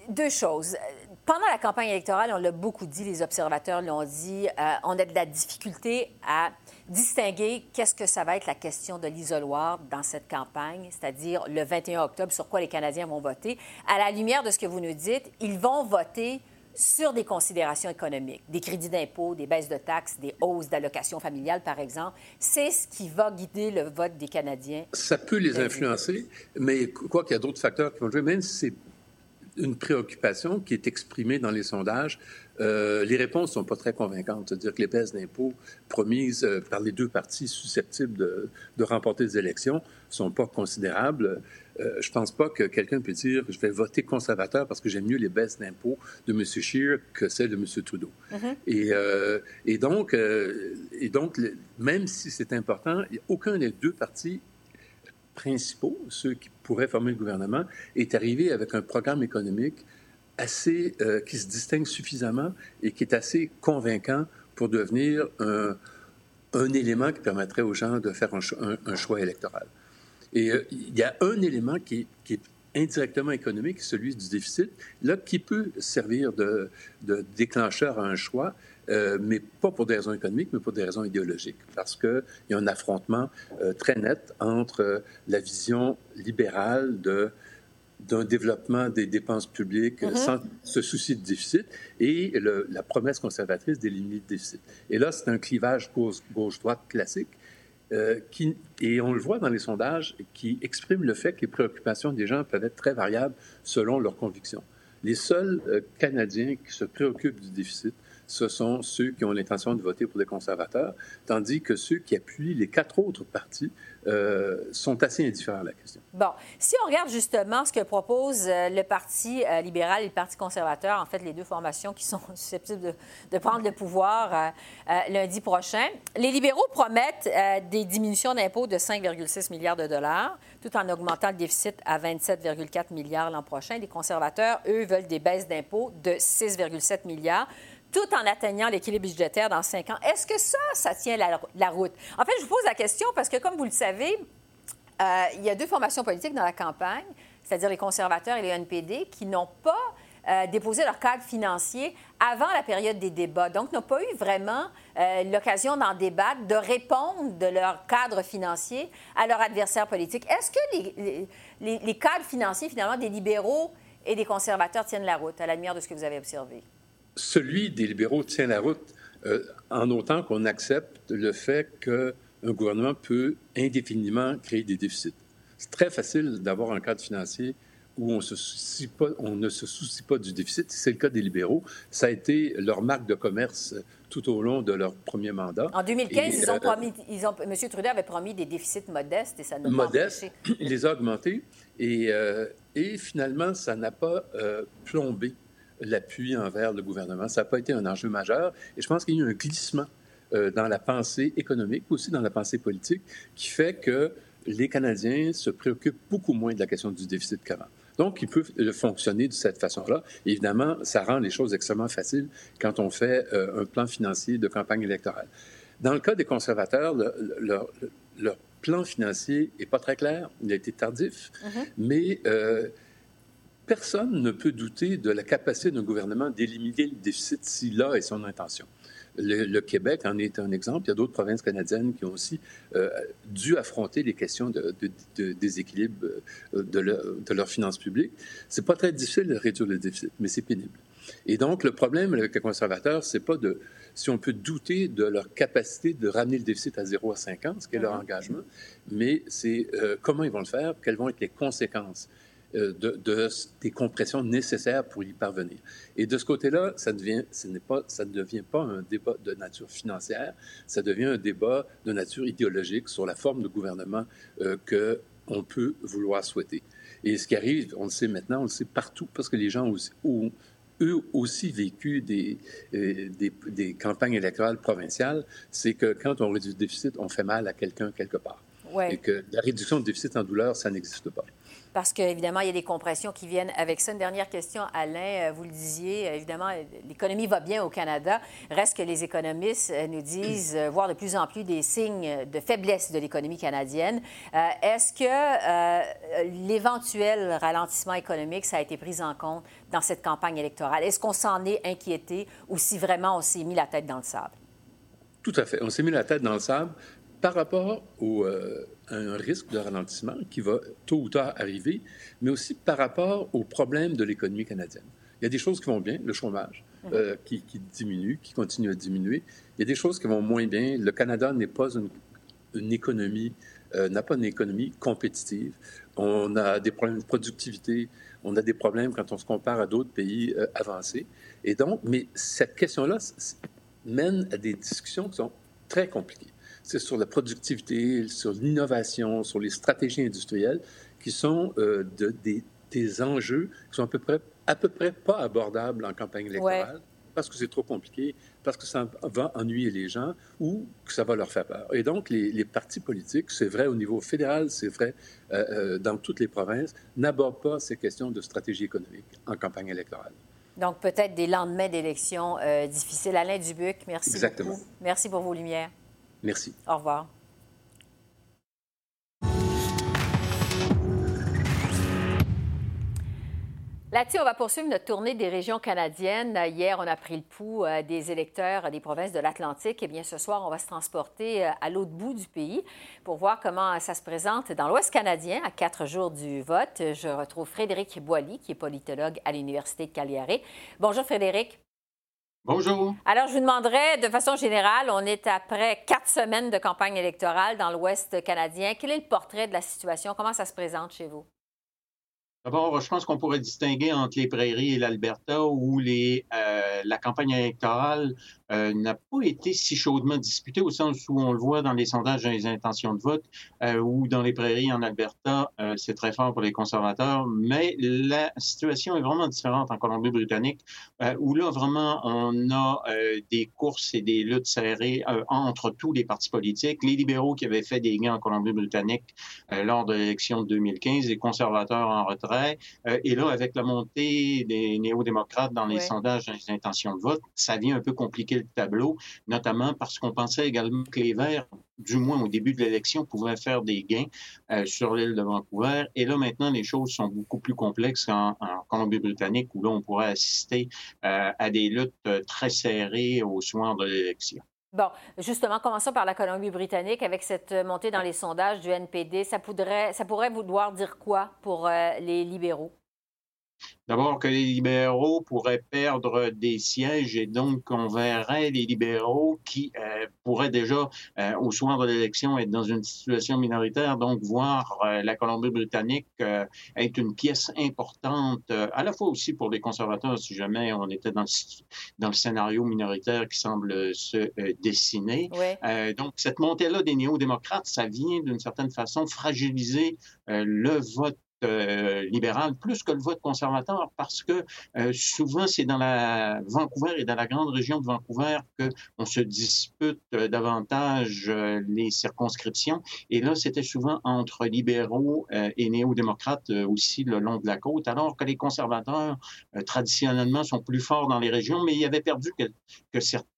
Deux choses. Pendant la campagne électorale, on l'a beaucoup dit, les observateurs l'ont dit, euh, on a de la difficulté à distinguer qu'est-ce que ça va être la question de l'isoloir dans cette campagne, c'est-à-dire le 21 octobre, sur quoi les Canadiens vont voter. À la lumière de ce que vous nous dites, ils vont voter sur des considérations économiques, des crédits d'impôt, des baisses de taxes, des hausses d'allocations familiales, par exemple. C'est ce qui va guider le vote des Canadiens. Ça peut les influencer, mais quoi qu'il y a d'autres facteurs qui vont jouer, même si c'est une préoccupation qui est exprimée dans les sondages, euh, les réponses ne sont pas très convaincantes. C'est-à-dire que les baisses d'impôts promises euh, par les deux partis susceptibles de, de remporter les élections ne sont pas considérables. Euh, je ne pense pas que quelqu'un peut dire je vais voter conservateur parce que j'aime mieux les baisses d'impôts de M. Scheer que celles de M. Trudeau. et, euh, et donc, et donc même si c'est important, aucun des deux partis principaux, ceux qui pourraient former le gouvernement, est arrivé avec un programme économique assez, euh, qui se distingue suffisamment et qui est assez convaincant pour devenir un, un élément qui permettrait aux gens de faire un, choix électoral. Et euh, il y a un élément qui, qui, est indirectement économique, celui du déficit, là, qui peut servir de, de déclencheur à un choix, euh, mais pas pour des raisons économiques, mais pour des raisons idéologiques, parce qu'il y a un affrontement euh, très net entre la vision libérale de d'un développement des dépenses publiques mm-hmm. sans se soucier de déficit et la promesse conservatrice d'éliminer le déficit. Et là, c'est un clivage gauche-droite classique euh, qui, et on le voit dans les sondages, qui exprime le fait que les préoccupations des gens peuvent être très variables selon leurs convictions. Les seuls euh, Canadiens qui se préoccupent du déficit, ce sont ceux qui ont l'intention de voter pour des conservateurs, tandis que ceux qui appuient les quatre autres partis euh, sont assez indifférents à la question. Bon, si on regarde justement ce que propose euh, le Parti euh, libéral et le Parti conservateur, en fait, les deux formations qui sont susceptibles de, prendre le pouvoir lundi prochain, les libéraux promettent des diminutions d'impôts de 5,6 milliards de dollars, tout en augmentant le déficit à 27,4 milliards l'an prochain. Les conservateurs, eux, veulent des baisses d'impôts de 6,7 milliards tout en atteignant l'équilibre budgétaire dans cinq ans. Est-ce que ça, ça tient la, route? En fait, je vous pose la question parce que, comme vous le savez, euh, il y a deux formations politiques dans la campagne, c'est-à-dire les conservateurs et les NPD, qui n'ont pas euh, déposé leur cadre financier avant la période des débats. Donc, n'ont pas eu vraiment euh, l'occasion d'en débattre, de répondre de leur cadre financier à leur adversaire politique. Est-ce que les, les cadres financiers, finalement, des libéraux et des conservateurs tiennent la route à la lumière de ce que vous avez observé? Celui des libéraux tient la route euh, en autant qu'on accepte le fait qu'un gouvernement peut indéfiniment créer des déficits. C'est très facile d'avoir un cadre financier où on, on ne se soucie pas du déficit. C'est le cas des libéraux. Ça a été leur marque de commerce tout au long de leur premier mandat. En 2015, ils ont euh, promis, ils ont, M. Trudeau avait promis des déficits modestes et ça n'a pas il les a augmentés et, euh, et finalement, ça n'a pas plombé l'appui envers le gouvernement. Ça n'a pas été un enjeu majeur. Et je pense qu'il y a eu un glissement euh, dans la pensée économique, aussi dans la pensée politique, qui fait que les Canadiens se préoccupent beaucoup moins de la question du déficit qu'avant. Donc, ils peuvent fonctionner de cette façon-là. Évidemment, ça rend les choses extrêmement faciles quand on fait euh, un plan financier de campagne électorale. Dans le cas des conservateurs, leur, plan financier n'est pas très clair. Il a été tardif, mm-hmm. mais euh, personne ne peut douter de la capacité d'un gouvernement d'éliminer le déficit s'il a et son intention. Le, Québec en est un exemple. Il y a d'autres provinces canadiennes qui ont aussi euh, dû affronter les questions de, déséquilibre euh, de, leurs finances publiques. C'est pas très difficile de réduire le déficit, mais c'est pénible. Et donc, le problème avec les conservateurs, c'est pas de si on peut douter de leur capacité de ramener le déficit à 0 à 5 ans, ce qui est leur mm-hmm. engagement, mais c'est euh, comment ils vont le faire, quelles vont être les conséquences. Euh, de, des compressions nécessaires pour y parvenir. Et de ce côté-là, ça, devient, ce pas, ça ne devient pas un débat de nature financière, ça devient un débat de nature idéologique sur la forme de gouvernement euh, qu'on peut vouloir souhaiter. Et ce qui arrive, on le sait maintenant, on le sait partout, parce que les gens ont eux aussi vécu des, euh, des, des, campagnes électorales provinciales, c'est que quand on réduit le déficit, on fait mal à quelqu'un quelque part. Et que la réduction du déficit en douleur, ça n'existe pas parce qu'évidemment, il y a des compressions qui viennent avec ça. Une dernière question, Alain, euh, vous le disiez, euh, évidemment, l'économie va bien au Canada. Reste que les économistes euh, nous disent voir de plus en plus des signes de faiblesse de l'économie canadienne. Est-ce que l'éventuel ralentissement économique, ça a été pris en compte dans cette campagne électorale? Est-ce qu'on s'en est inquiété ou si vraiment on s'est mis la tête dans le sable? Tout à fait. On s'est mis la tête dans le sable par rapport au, un risque de ralentissement qui va tôt ou tard arriver, mais aussi par rapport aux problèmes de l'économie canadienne. Il y a des choses qui vont bien, le chômage mhm. euh, qui, diminue, qui continue à diminuer. Il y a des choses qui vont moins bien. Le Canada n'est pas une, économie, euh, n'a pas une économie compétitive. On a des problèmes de productivité, on a des problèmes quand on se compare à d'autres pays euh, avancés. Et donc, mais cette question-là mène à des discussions qui sont très compliquées c'est sur la productivité, sur l'innovation, sur les stratégies industrielles, qui sont euh, de, des, des, enjeux qui sont à peu près, à peu près pas abordables en campagne électorale. parce que c'est trop compliqué, parce que ça va ennuyer les gens ou que ça va leur faire peur. Et donc, les, partis politiques, c'est vrai au niveau fédéral, c'est vrai euh, euh, dans toutes les provinces, n'abordent pas ces questions de stratégie économique en campagne électorale. Donc, peut-être des lendemains d'élections euh, difficiles. Alain Dubuc, merci Exactement. beaucoup. Merci pour vos lumières. Merci. Au revoir. Là-dessus, on va poursuivre notre tournée des régions canadiennes. Hier, on a pris le pouls euh, des électeurs des provinces de l'Atlantique. Et eh bien, ce soir, on va se transporter euh, à l'autre bout du pays pour voir comment ça se présente dans l'Ouest canadien à quatre jours du vote. Je retrouve Frédéric Boilly, qui est politologue à l'Université de Calgary. Bonjour, Frédéric. Bonjour. Alors, je vous demanderais, de façon générale, on est après quatre semaines de campagne électorale dans l'Ouest canadien. Quel est le portrait de la situation? Comment ça se présente chez vous? D'abord, je pense qu'on pourrait distinguer entre les prairies et l'Alberta où les, euh, la campagne électorale euh, n'a pas été si chaudement disputée au sens où on le voit dans les sondages dans les intentions de vote euh, ou dans les prairies en Alberta, c'est très fort pour les conservateurs, mais la situation est vraiment différente en Colombie-Britannique où là vraiment on a des courses et des luttes serrées entre tous les partis politiques. Les libéraux qui avaient fait des gains en Colombie-Britannique lors de l'élection de 2015, les conservateurs en retrait. Euh, et là, avec la montée des néo-démocrates dans les sondages, dans les intentions de vote, ça vient un peu compliquer le tableau, notamment parce qu'on pensait également que les Verts, du moins au début de l'élection, pouvaient faire des gains euh, sur l'île de Vancouver. Et là, maintenant, les choses sont beaucoup plus complexes en, Colombie-Britannique, où là, on pourrait assister euh, à des luttes très serrées au soir de l'élection. Bon, justement, commençons par la Colombie-Britannique avec cette montée dans les sondages du NPD. Ça pourrait, vouloir dire quoi pour euh, les libéraux? D'abord que les libéraux pourraient perdre des sièges et donc on verrait les libéraux qui euh, pourraient déjà, euh, au soir de l'élection, être dans une situation minoritaire, donc voir euh, la Colombie-Britannique être une pièce importante, à la fois aussi pour les conservateurs, si jamais on était dans le, dans le scénario minoritaire qui semble se dessiner. donc cette montée-là des néo-démocrates, ça vient d'une certaine façon fragiliser le vote euh, libéral plus que le vote conservateur parce que euh, souvent c'est dans la Vancouver et dans la grande région de Vancouver que on se dispute euh, davantage les circonscriptions. Et là c'était souvent entre libéraux et néo-démocrates aussi le long de la côte alors que les conservateurs traditionnellement sont plus forts dans les régions mais ils avaient perdu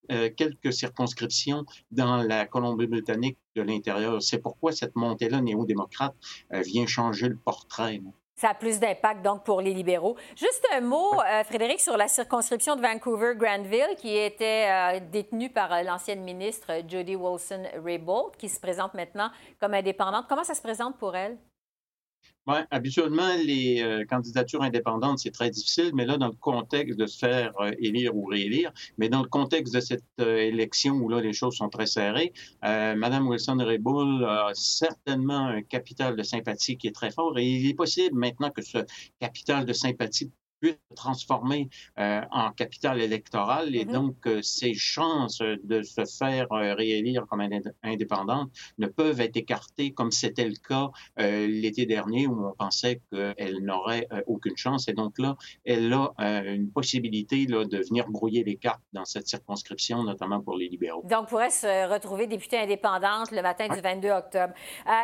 quelques circonscriptions dans la Colombie-Britannique de l'intérieur. C'est pourquoi cette montée-là néo-démocrate euh, vient changer le portrait. Ça a plus d'impact donc pour les libéraux. Juste un mot, euh, Frédéric, sur la circonscription de Vancouver-Granville qui était euh, détenue par l'ancienne ministre Jody Wilson-Raybould, qui se présente maintenant comme indépendante. Comment ça se présente pour elle? Oui, habituellement, les euh, candidatures indépendantes, c'est très difficile, mais là, dans le contexte de se faire euh, élire ou réélire, mais dans le contexte de cette euh, élection où là, les choses sont très serrées, Madame Wilson-Raybould a certainement un capital de sympathie qui est très fort et il est possible maintenant que ce capital de sympathie transformer euh, en capital électoral et mm-hmm. donc euh, ses chances de se faire euh, réélire comme indépendante ne peuvent être écartées comme c'était le cas l'été dernier où on pensait qu'elle n'aurait aucune chance. Et donc là, elle a une possibilité là, de venir brouiller les cartes dans cette circonscription, notamment pour les libéraux. Donc, pourrait se retrouver députée indépendante le matin du 22 octobre.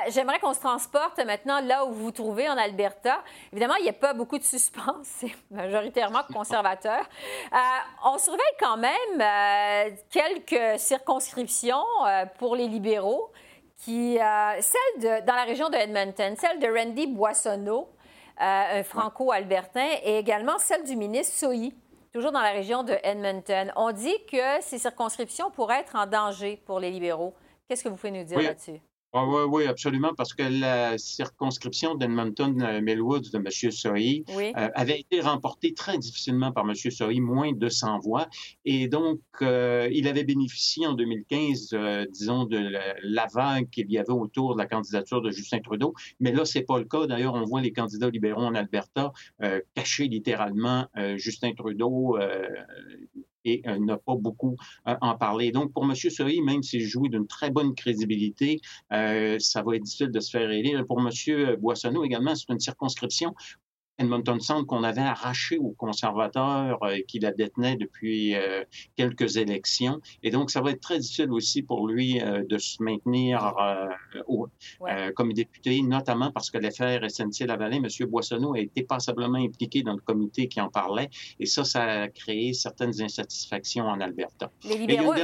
J'aimerais qu'on se transporte maintenant là où vous vous trouvez, en Alberta. Évidemment, il n'y a pas beaucoup de suspense majoritairement conservateurs. Euh, on surveille quand même euh, quelques circonscriptions euh, pour les libéraux, qui, celle de, dans la région de Edmonton, celle de Randy Boissonneau, un franco-albertain, et également celle du ministre Sohi, toujours dans la région de Edmonton. On dit que ces circonscriptions pourraient être en danger pour les libéraux. Qu'est-ce que vous pouvez nous dire là-dessus? Oui, oui, oui, absolument, parce que la circonscription d'Edmonton-Millwoods de M. Sohi euh, avait été remportée très difficilement par M. Sohi, moins de 100 voix. Et donc, euh, il avait bénéficié en 2015, euh, disons, de la, vague qu'il y avait autour de la candidature de Justin Trudeau. Mais là, c'est pas le cas. D'ailleurs, on voit les candidats libéraux en Alberta cacher littéralement Justin Trudeau et euh, n'a pas beaucoup euh, en parlé. Donc, pour M. Sohi, même s'il jouit d'une très bonne crédibilité, euh, ça va être difficile de se faire élire. Pour M. Boissonneau également, c'est une circonscription Edmonton Centre qu'on avait arraché aux conservateurs qui la détenaient depuis quelques élections. Et donc, ça va être très difficile aussi pour lui de se maintenir au, comme député, notamment parce que l'affaire SNC-Lavalin, M. Boissonneau a été passablement impliqué dans le comité qui en parlait. Et ça, ça a créé certaines insatisfactions en Alberta. Les libéraux...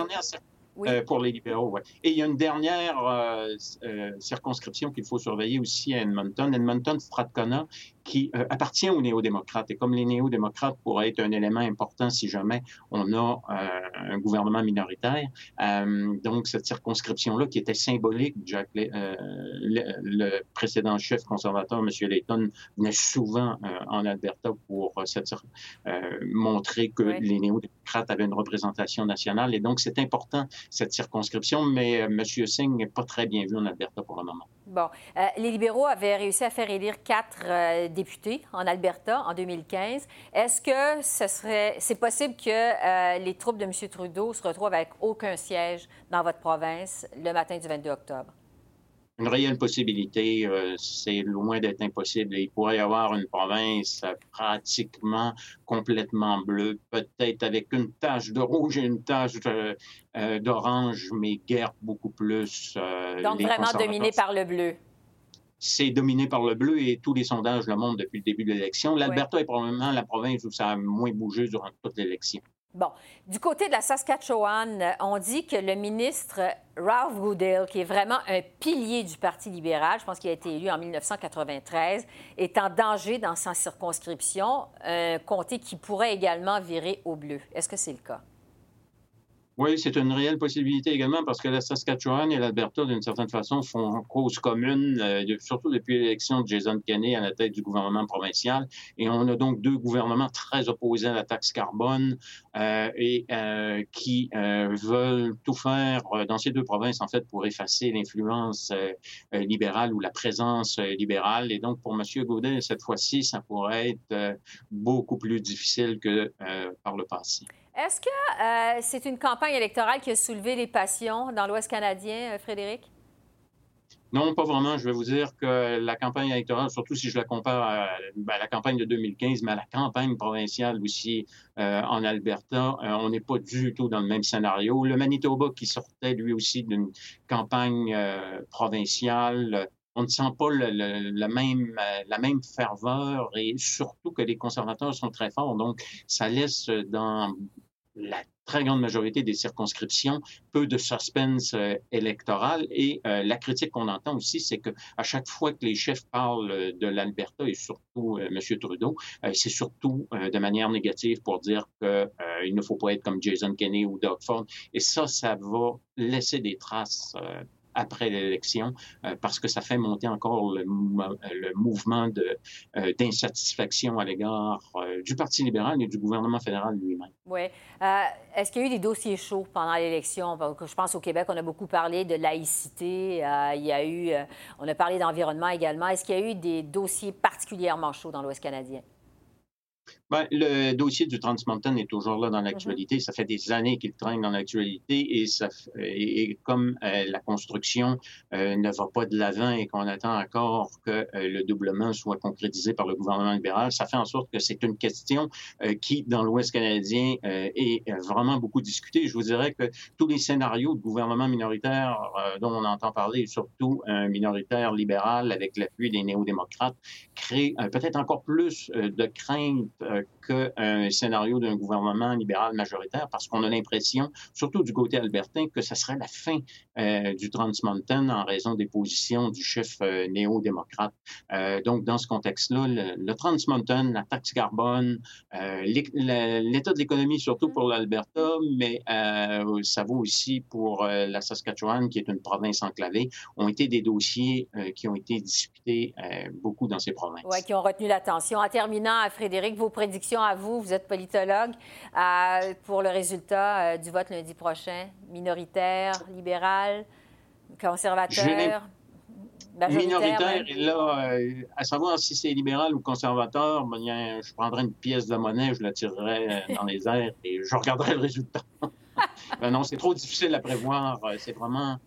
Euh, pour les libéraux, oui. Et il y a une dernière euh, euh, circonscription qu'il faut surveiller aussi à Edmonton, Edmonton-Strathcona, qui appartient aux néo-démocrates. Et comme les néo-démocrates pourraient être un élément important si jamais on a un gouvernement minoritaire, donc cette circonscription-là qui était symbolique, Jack, le, précédent chef conservateur, M. Layton, venait souvent en Alberta pour cette, montrer que les néo-démocrates avaient une représentation nationale. Et donc, c'est important cette circonscription, mais euh, M. Singh n'est pas très bien vu en Alberta pour le moment. Bon. Euh, les libéraux avaient réussi à faire élire quatre euh, députés en Alberta en 2015. Est-ce que ce serait, c'est possible que les troupes de M. Trudeau se retrouvent avec aucun siège dans votre province le matin du 22 octobre? Une réelle possibilité. Euh, c'est loin d'être impossible. Il pourrait y avoir une province pratiquement complètement bleue, peut-être avec une tache de rouge et une tache euh, d'orange, mais guère beaucoup plus. Euh, Donc vraiment dominé par le bleu c'est dominé par le bleu et tous les sondages le montrent depuis le début de l'élection. L'Alberta est probablement la province où ça a moins bougé durant toute l'élection. Bon, du côté de la Saskatchewan, on dit que le ministre Ralph Goodale, qui est vraiment un pilier du Parti libéral, je pense qu'il a été élu en 1993, est en danger dans sa circonscription, un comté qui pourrait également virer au bleu. Est-ce que c'est le cas? Oui, c'est une réelle possibilité également parce que la Saskatchewan et l'Alberta, d'une certaine façon, font cause commune, euh, surtout depuis l'élection de Jason Kenney à la tête du gouvernement provincial. Et on a donc deux gouvernements très opposés à la taxe carbone euh, et euh, qui veulent tout faire dans ces deux provinces, en fait, pour effacer l'influence libérale ou la présence libérale. Et donc, pour M. Gaudet, cette fois-ci, ça pourrait être beaucoup plus difficile que par le passé. Est-ce que euh, c'est une campagne électorale qui a soulevé les passions dans l'Ouest canadien, euh, Frédéric? Non, pas vraiment. Je vais vous dire que la campagne électorale, surtout si je la compare à, ben, la campagne de 2015, mais à la campagne provinciale aussi euh, en Alberta, on n'est pas du tout dans le même scénario. Le Manitoba qui sortait lui aussi d'une campagne provinciale, on ne sent pas le, même, la même ferveur et surtout que les conservateurs sont très forts. Donc, ça laisse dans la très grande majorité des circonscriptions, peu de suspense euh, électoral. Et euh, la critique qu'on entend aussi, c'est que à chaque fois que les chefs parlent de l'Alberta et surtout euh, M. Trudeau, c'est surtout de manière négative pour dire qu'il ne faut pas être comme Jason Kenney ou Doug Ford. Et ça, ça va laisser des traces après l'élection euh, parce que ça fait monter encore le, mouvement euh, d'insatisfaction à l'égard euh, du Parti libéral et du gouvernement fédéral lui-même. Oui. Est-ce qu'il y a eu des dossiers chauds pendant l'élection? Je pense au Québec, on a beaucoup parlé de laïcité. il y a eu, on a parlé d'environnement également. Est-ce qu'il y a eu des dossiers particulièrement chauds dans l'Ouest canadien? Ben, le dossier du Trans Mountain est toujours là dans mm-hmm. l'actualité. Ça fait des années qu'il traîne dans l'actualité et, ça, et, comme euh, la construction euh, ne va pas de l'avant et qu'on attend encore que euh, le doublement soit concrétisé par le gouvernement libéral, ça fait en sorte que c'est une question qui, dans l'Ouest canadien, est vraiment beaucoup discutée. Je vous dirais que tous les scénarios de gouvernement minoritaire dont on entend parler, surtout un minoritaire libéral avec l'appui des néo-démocrates, créent peut-être encore plus de craintes qu'un scénario d'un gouvernement libéral majoritaire, parce qu'on a l'impression, surtout du côté albertain, que ce serait la fin euh, du Trans Mountain en raison des positions du chef euh, néo-démocrate. Euh, donc, dans ce contexte-là, le, Mountain, la taxe carbone, l'état de l'économie, surtout pour l'Alberta, mais ça vaut aussi pour la Saskatchewan, qui est une province enclavée, ont été des dossiers qui ont été discutés beaucoup dans ces provinces. Oui, qui ont retenu l'attention. En terminant, Frédéric, vos prédictions à vous, vous êtes politologue, euh, pour le résultat euh, du vote lundi prochain, minoritaire, libéral, conservateur? Minoritaire, et là, euh, à savoir si c'est libéral ou conservateur, ben, je prendrais une pièce de monnaie, je la tirerais dans les airs et je regarderais le résultat. ben non, c'est trop difficile à prévoir. C'est vraiment,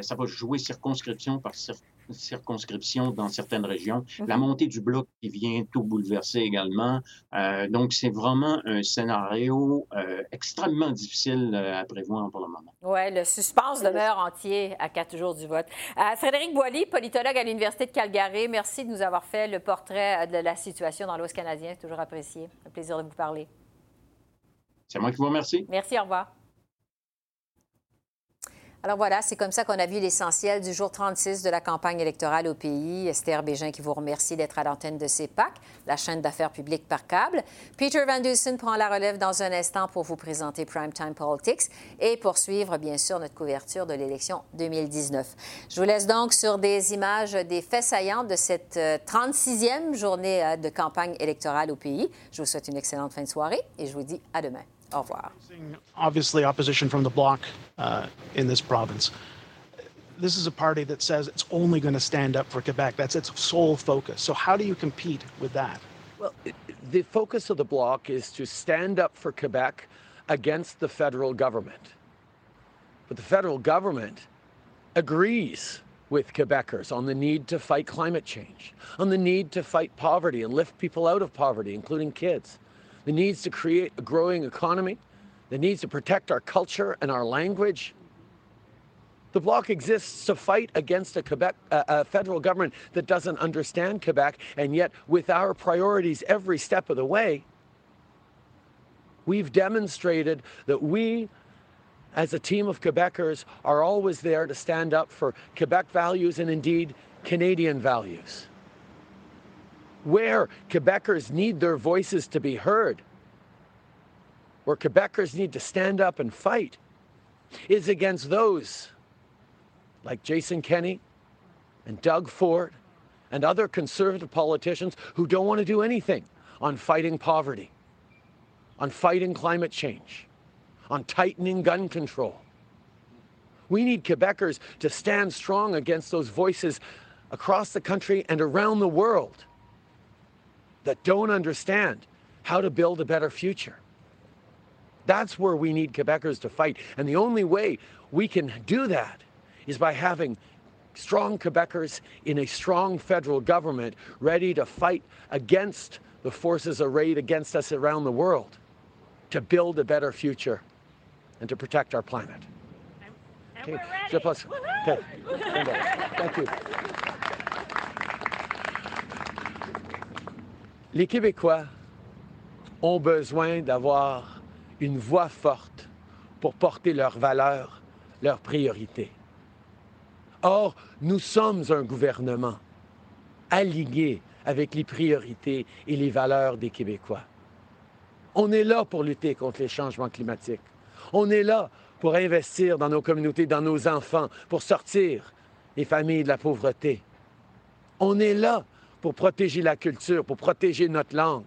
ça va jouer circonscription par circonscription circonscriptions dans certaines régions. La Mhm. montée du bloc qui vient tout bouleverser également. Euh, donc, c'est vraiment un scénario euh, extrêmement difficile euh, à prévoir pour le moment. Oui, le suspense demeure entier à quatre jours du vote. Euh, Frédéric Boilly, politologue à l'Université de Calgary, merci de nous avoir fait le portrait de la situation dans l'Ouest canadien. Toujours apprécié. Un plaisir de vous parler. C'est moi qui vous remercie. Merci, au revoir. Alors voilà, c'est comme ça qu'on a vu l'essentiel du jour 36 de la campagne électorale au pays. Esther Bégin qui vous remercie d'être à l'antenne de CEPAC, la chaîne d'affaires publiques par câble. Peter Van Dusen prend la relève dans un instant pour vous présenter Primetime Politics et poursuivre, bien sûr, notre couverture de l'élection 2019. Je vous laisse donc sur des images des faits saillants de cette euh, 36e journée euh, de campagne électorale au pays. Je vous souhaite une excellente fin de soirée et je vous dis à demain. Au revoir. obviously opposition from the bloc uh, in this province. This is a party that says it's only going to stand up for Quebec. That's its sole focus. So how do you compete with that? Well, the focus of the bloc is to stand up for Quebec against the federal government. But the federal government agrees with Quebecers on the need to fight climate change, on the need to fight poverty and lift people out of poverty, including kids, the needs to create a growing economy, the needs to protect our culture and our language. The bloc exists to fight against a Quebec uh, a federal government that doesn't understand Quebec, and yet with our priorities every step of the way, we've demonstrated that we, as a team of Quebecers, are always there to stand up for Quebec values and indeed Canadian values. Where Quebecers need their voices to be heard, where Quebecers need to stand up and fight, is against those like Jason Kenney and Doug Ford and other conservative politicians who don't want to do anything on fighting poverty, on fighting climate change, on tightening gun control. We need Quebecers to stand strong against those voices across the country and around the world that don't understand how to build a better future. That's where we need Quebecers to fight. And the only way we can do that is by having strong Quebecers in a strong federal government ready to fight against the forces arrayed against us around the world to build a better future and to protect our planet. Passe- okay. Thank you. Les Québécois ont besoin d'avoir une voix forte pour porter leurs valeurs, leurs priorités. Or, nous sommes un gouvernement aligné avec les priorités et les valeurs des Québécois. On est là pour lutter contre les changements climatiques. On est là pour investir dans nos communautés, dans nos enfants, pour sortir les familles de la pauvreté. On est là pour protéger la culture, pour protéger notre langue.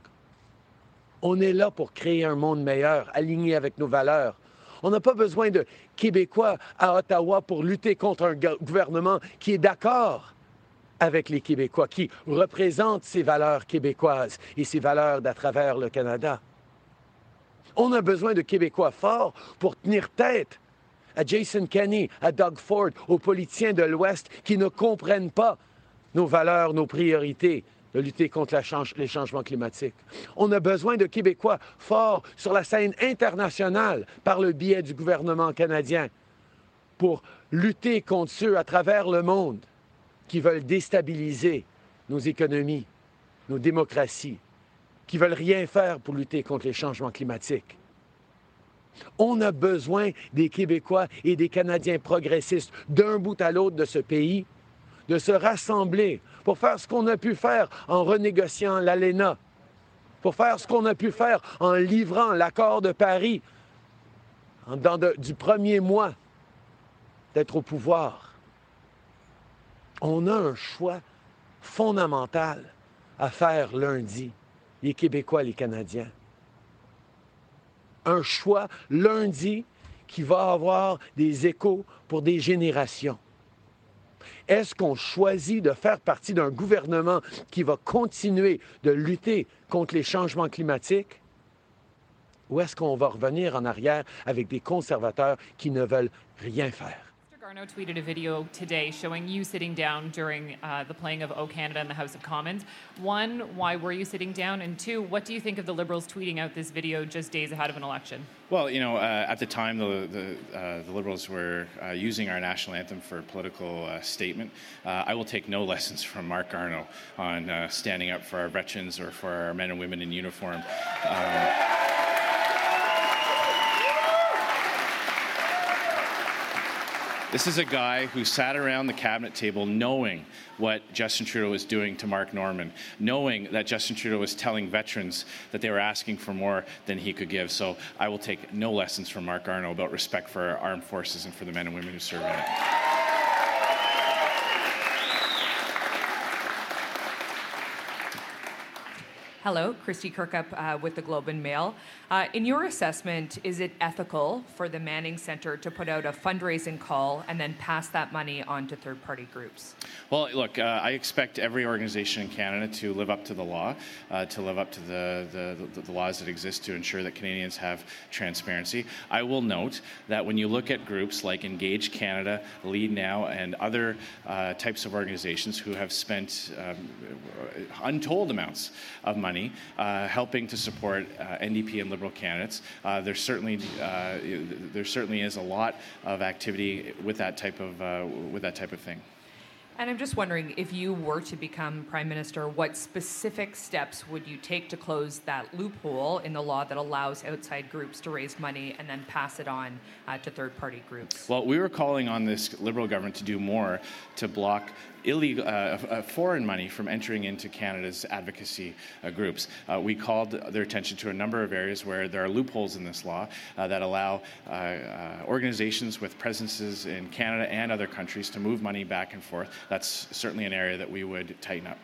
On est là pour créer un monde meilleur, aligné avec nos valeurs. On n'a pas besoin de Québécois à Ottawa pour lutter contre un go- gouvernement qui est d'accord avec les Québécois, qui représente ces valeurs québécoises et ces valeurs d'à travers le Canada. On a besoin de Québécois forts pour tenir tête à Jason Kenney, à Doug Ford, aux politiciens de l'Ouest qui ne comprennent pas nos valeurs, nos priorités de lutter contre les changements climatiques. On a besoin de Québécois forts sur la scène internationale par le biais du gouvernement canadien pour lutter contre ceux à travers le monde qui veulent déstabiliser nos économies, nos démocraties, qui veulent rien faire pour lutter contre les changements climatiques. On a besoin des Québécois et des Canadiens progressistes d'un bout à l'autre de ce pays de se rassembler pour faire ce qu'on a pu faire en renégociant l'ALENA, pour faire ce qu'on a pu faire en livrant l'accord de Paris dans du premier mois d'être au pouvoir. On a un choix fondamental à faire lundi, les Québécois les Canadiens. Un choix lundi qui va avoir des échos pour des générations. Est-ce qu'on choisit de faire partie d'un gouvernement qui va continuer de lutter contre les changements climatiques? Ou est-ce qu'on va revenir en arrière avec des conservateurs qui ne veulent rien faire? Garneau tweeted a video today showing you sitting down during uh, the playing of O Canada in the House of Commons. One, why were you sitting down? And two, what do you think of the Liberals tweeting out this video just days ahead of an election? Well, you know, uh, at the time, the, the, uh, the Liberals were uh, using our national anthem for political uh, statement. Uh, I will take no lessons from Mark Garneau on standing up for our veterans or for our men and women in uniform. Um, This is a guy who sat around the cabinet table knowing what Justin Trudeau was doing to Mark Norman, knowing that Justin Trudeau was telling veterans that they were asking for more than he could give. So I will take no lessons from Mark Garneau about respect for our armed forces and for the men and women who serve in it. Hello, Christy Kirkup uh, with the Globe and Mail. Uh, in your assessment, is it ethical for the Manning Centre to put out a fundraising call and then pass that money on to third party groups? Well, look, uh, I expect every organization in Canada to live up to the law, uh, to live up to the, the, the, the, laws that exist to ensure that Canadians have transparency. I will note that when you look at groups like Engage Canada, Lead Now, and other uh, types of organizations who have spent um, untold amounts of money money, uh, helping to support uh, NDP and Liberal candidates. Uh, there certainly uh, there certainly is a lot of activity with that type of uh, with that type of thing. And I'm just wondering if you were to become prime minister, what specific steps would you take to close that loophole in the law that allows outside groups to raise money and then pass it on uh, to third party groups? Well, we were calling on this Liberal government to do more to block illegal uh, uh, foreign money from entering into Canada's advocacy uh, groups. Uh, we called their attention to a number of areas where there are loopholes in this law that allow organizations with presences in Canada and other countries to move money back and forth. That's certainly an area that we would tighten up.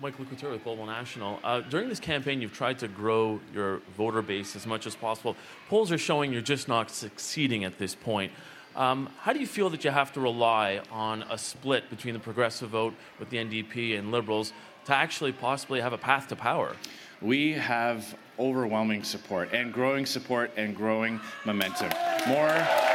Mike Couture with Global National. Uh, during this campaign, you've tried to grow your voter base as much as possible. Polls are showing you're just not succeeding at this point. Um, how do you feel that you have to rely on a split between the progressive vote with the NDP and Liberals to actually possibly have a path to power? We have overwhelming support and growing support and growing momentum. More.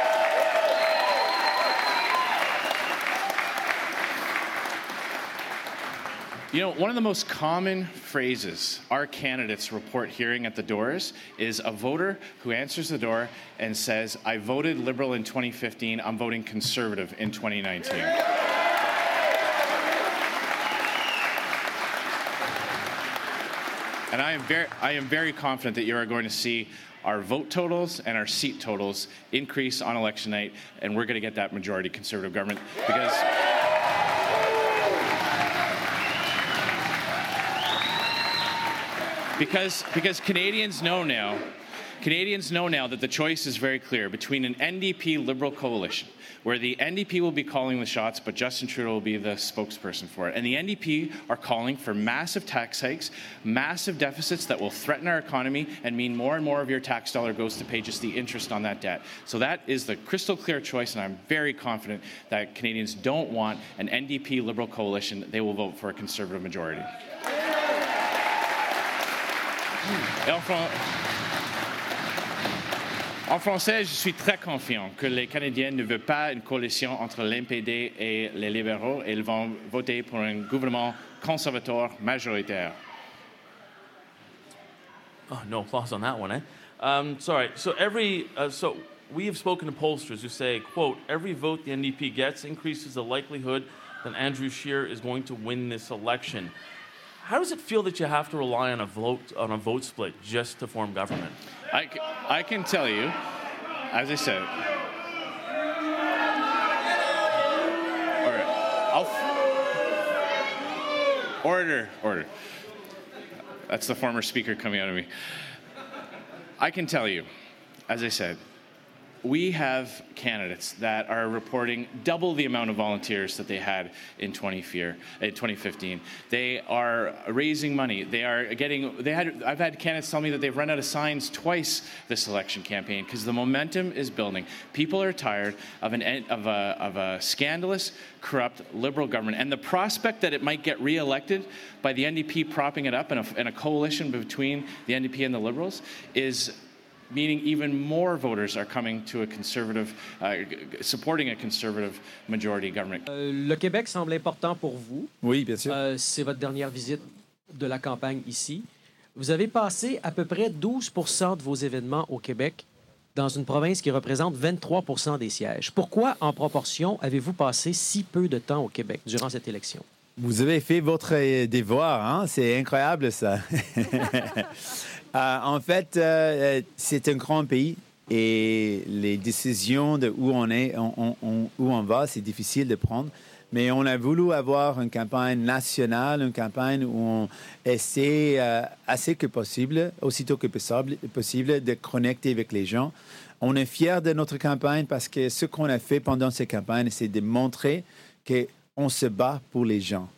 You know, one of the most common phrases our candidates report hearing at the doors is a voter who answers the door and says, I voted Liberal in 2015, I'm voting Conservative in 2019. And I am, very, I am very confident that you are going to see our vote totals and our seat totals increase on election night, and we're going to get that majority conservative government because. Because, because Canadians know now, Canadians know now that the choice is very clear between an NDP Liberal coalition, where the NDP will be calling the shots, but Justin Trudeau will be the spokesperson for it. And the NDP are calling for massive tax hikes, massive deficits that will threaten our economy and mean more and more of your tax dollar goes to pay just the interest on that debt. So that is the crystal clear choice, and I'm very confident that Canadians don't want an NDP Liberal coalition. They will vote for a Conservative majority. En, français, je suis très confiant que les Canadiens ne veulent pas une coalition entre l'NPD et les libéraux ils vont voter pour un gouvernement conservateur majoritaire. Oh, no applause on that one, eh? Um, sorry. So every uh, so we have spoken to pollsters who say, "quote Every vote the NDP gets increases the likelihood that Andrew Scheer is going to win this election." How does it feel that you have to rely on a vote on a vote split just to form government? I, I can tell you, as I said, I'll, order, order. That's the former speaker coming out of me. I can tell you, as I said, we have candidates that are reporting double the amount of volunteers that they had in 2015. Uh, they are raising money. They are getting. They had. I've had candidates tell me that they've run out of signs twice this election campaign because the momentum is building. People are tired of an of a of a scandalous, corrupt liberal government, and the prospect that it might get reelected by the NDP propping it up in a, in a coalition between the NDP and the Liberals is meaning even more voters are coming to a conservative, uh, supporting a conservative majority government. Euh, le Québec semble important pour vous. Oui, bien sûr. Euh, c'est votre dernière visite de la campagne ici. Vous avez passé à peu près 12% de vos événements au Québec dans une province qui représente 23% des sièges. Pourquoi, en proportion, avez-vous passé si peu de temps au Québec durant cette élection? Vous avez fait votre euh, devoir, hein? c'est incroyable ça. Euh, en fait, euh, c'est un grand pays et les décisions de où on est, où on va, c'est difficile de prendre. Mais on a voulu avoir une campagne nationale, une campagne où on essaie assez que possible, aussitôt que possible, possible, de connecter avec les gens. On est fiers de notre campagne parce que ce qu'on a fait pendant cette campagne, c'est de montrer que on se bat pour les gens.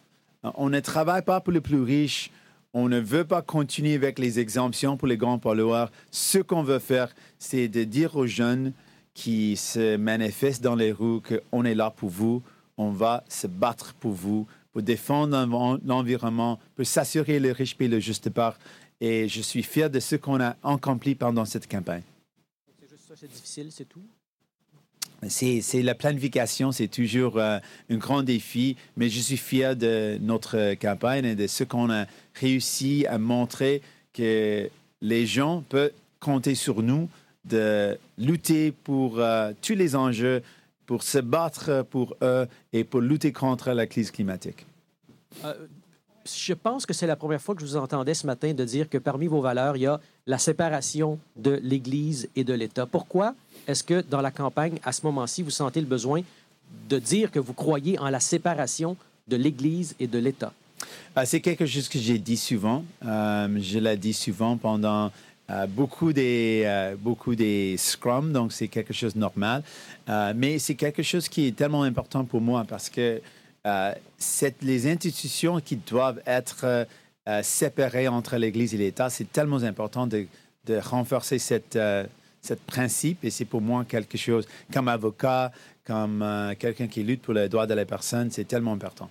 On ne travaille pas pour les plus riches. On ne veut pas continuer avec les exemptions pour les grands pollueurs. Ce qu'on veut faire, c'est de dire aux jeunes qui se manifestent dans les rues qu'on est là pour vous, on va se battre pour vous, pour défendre l'environnement, pour s'assurer le riche paye le juste part. Et je suis fier de ce qu'on a accompli pendant cette campagne. C'est juste ça, c'est difficile, c'est tout? c'est la planification, c'est toujours euh, un grand défi, mais je suis fier de notre campagne et de ce qu'on a réussi à montrer que les gens peuvent compter sur nous de lutter pour euh, tous les enjeux, pour se battre pour eux et pour lutter contre la crise climatique. Euh, je pense que c'est la première fois que je vous entendais ce matin de dire que parmi vos valeurs, il y a la séparation de l'Église et de l'État. Pourquoi est-ce que dans la campagne, à ce moment-ci, vous sentez le besoin de dire que vous croyez en la séparation de l'Église et de l'État? Euh, c'est quelque chose que j'ai dit souvent. Euh, je l'ai dit souvent pendant euh, beaucoup, des, beaucoup des scrums, donc c'est quelque chose de normal. mais c'est quelque chose qui est tellement important pour moi parce que les institutions qui doivent être séparées entre l'Église et l'État. C'est tellement important de, renforcer cette ce principe et c'est pour moi quelque chose, comme avocat, comme euh, quelqu'un qui lutte pour les droits de la personne, c'est tellement important.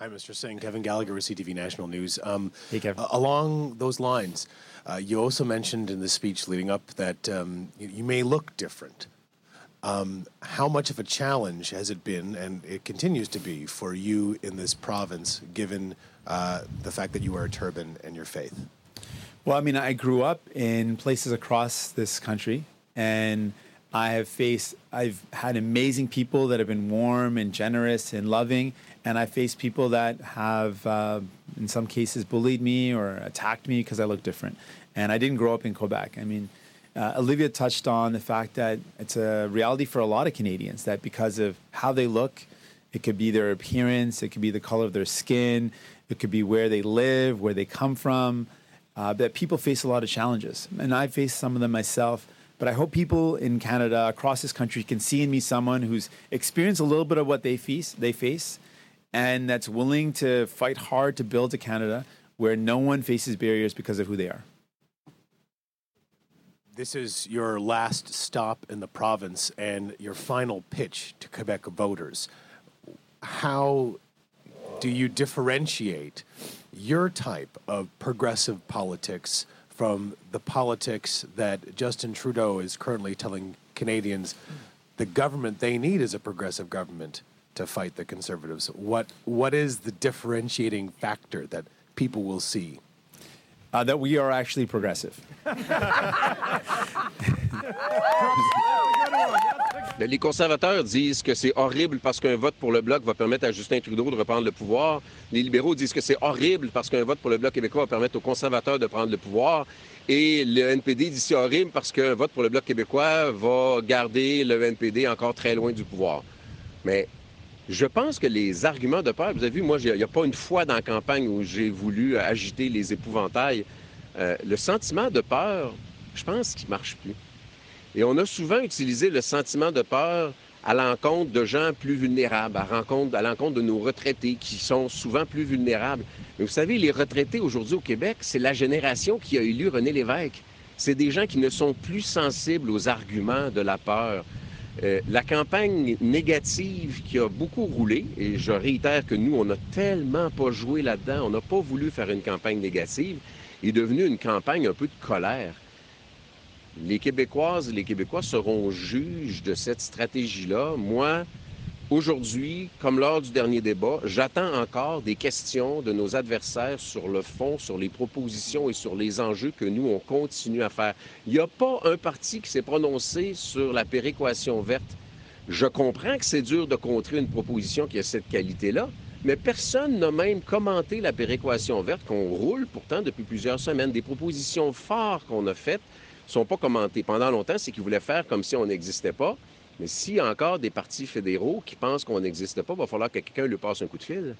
Hi, Mr. Singh. Kevin Gallagher with CTV National News. Um, hey, Kevin. along those lines, uh, you also mentioned in the speech leading up that um, you, you, may look different. Um, how much of a challenge has it been, and it continues to be, for you in this province, given uh, the fact that you wear a turban and your faith? Well, I mean, I grew up in places across this country, and I have faced, I've had amazing people that have been warm and generous and loving, and I faced people that have, uh, in some cases, bullied me or attacked me because I look different. And I didn't grow up in Quebec. I mean, uh, Olivia touched on the fact that it's a reality for a lot of Canadians that because of how they look, it could be their appearance, it could be the color of their skin, it could be where they live, where they come from uh, that people face a lot of challenges. And I face some of them myself. But I hope people in Canada, across this country, can see in me someone who's experienced a little bit of what they face, they face and that's willing to fight hard to build a Canada where no one faces barriers because of who they are. This is your last stop in the province and your final pitch to Quebec voters. How do you differentiate your type of progressive politics from the politics that Justin Trudeau is currently telling Canadians the government they need is a progressive government to fight the conservatives. What what is the differentiating factor that people will see? Uh, that we are actually progressive. Les conservateurs disent que c'est horrible parce qu'un vote pour le Bloc va permettre à Justin Trudeau de reprendre le pouvoir. Les libéraux disent que c'est horrible parce qu'un vote pour le Bloc québécois va permettre aux conservateurs de prendre le pouvoir. Et le NPD dit c'est horrible parce qu'un vote pour le Bloc québécois va garder le NPD encore très loin du pouvoir. Mais je pense que les arguments de peur, vous avez vu, moi, il n'y a pas une fois dans la campagne où j'ai voulu agiter les épouvantails. Euh, le sentiment de peur, je pense qu'il ne marche plus. Et on a souvent utilisé le sentiment de peur à l'encontre de gens plus vulnérables, à, à l'encontre de nos retraités qui sont souvent plus vulnérables. Mais vous savez, les retraités aujourd'hui au Québec, c'est la génération qui a élu René Lévesque. C'est des gens qui ne sont plus sensibles aux arguments de la peur. Euh, la campagne négative qui a beaucoup roulé, et je réitère que nous, on n'a tellement pas joué là-dedans, on n'a pas voulu faire une campagne négative, est devenue une campagne un peu de colère. Les Québécoises et les Québécois seront juges de cette stratégie-là. Moi, aujourd'hui, comme lors du dernier débat, j'attends encore des questions de nos adversaires sur le fond, sur les propositions et sur les enjeux que nous, on continue à faire. Il n'y a pas un parti qui s'est prononcé sur la péréquation verte. Je comprends que c'est dur de contrer une proposition qui a cette qualité-là, mais personne n'a même commenté la péréquation verte qu'on roule pourtant depuis plusieurs semaines. Des propositions fortes qu'on a faites sont pas commentées. Pendant longtemps, c'est qu'ils voulaient faire comme si on n'existait pas. Mais s'il y a encore des partis fédéraux qui pensent qu'on n'existe pas, il va falloir que quelqu'un lui passe un coup de fil.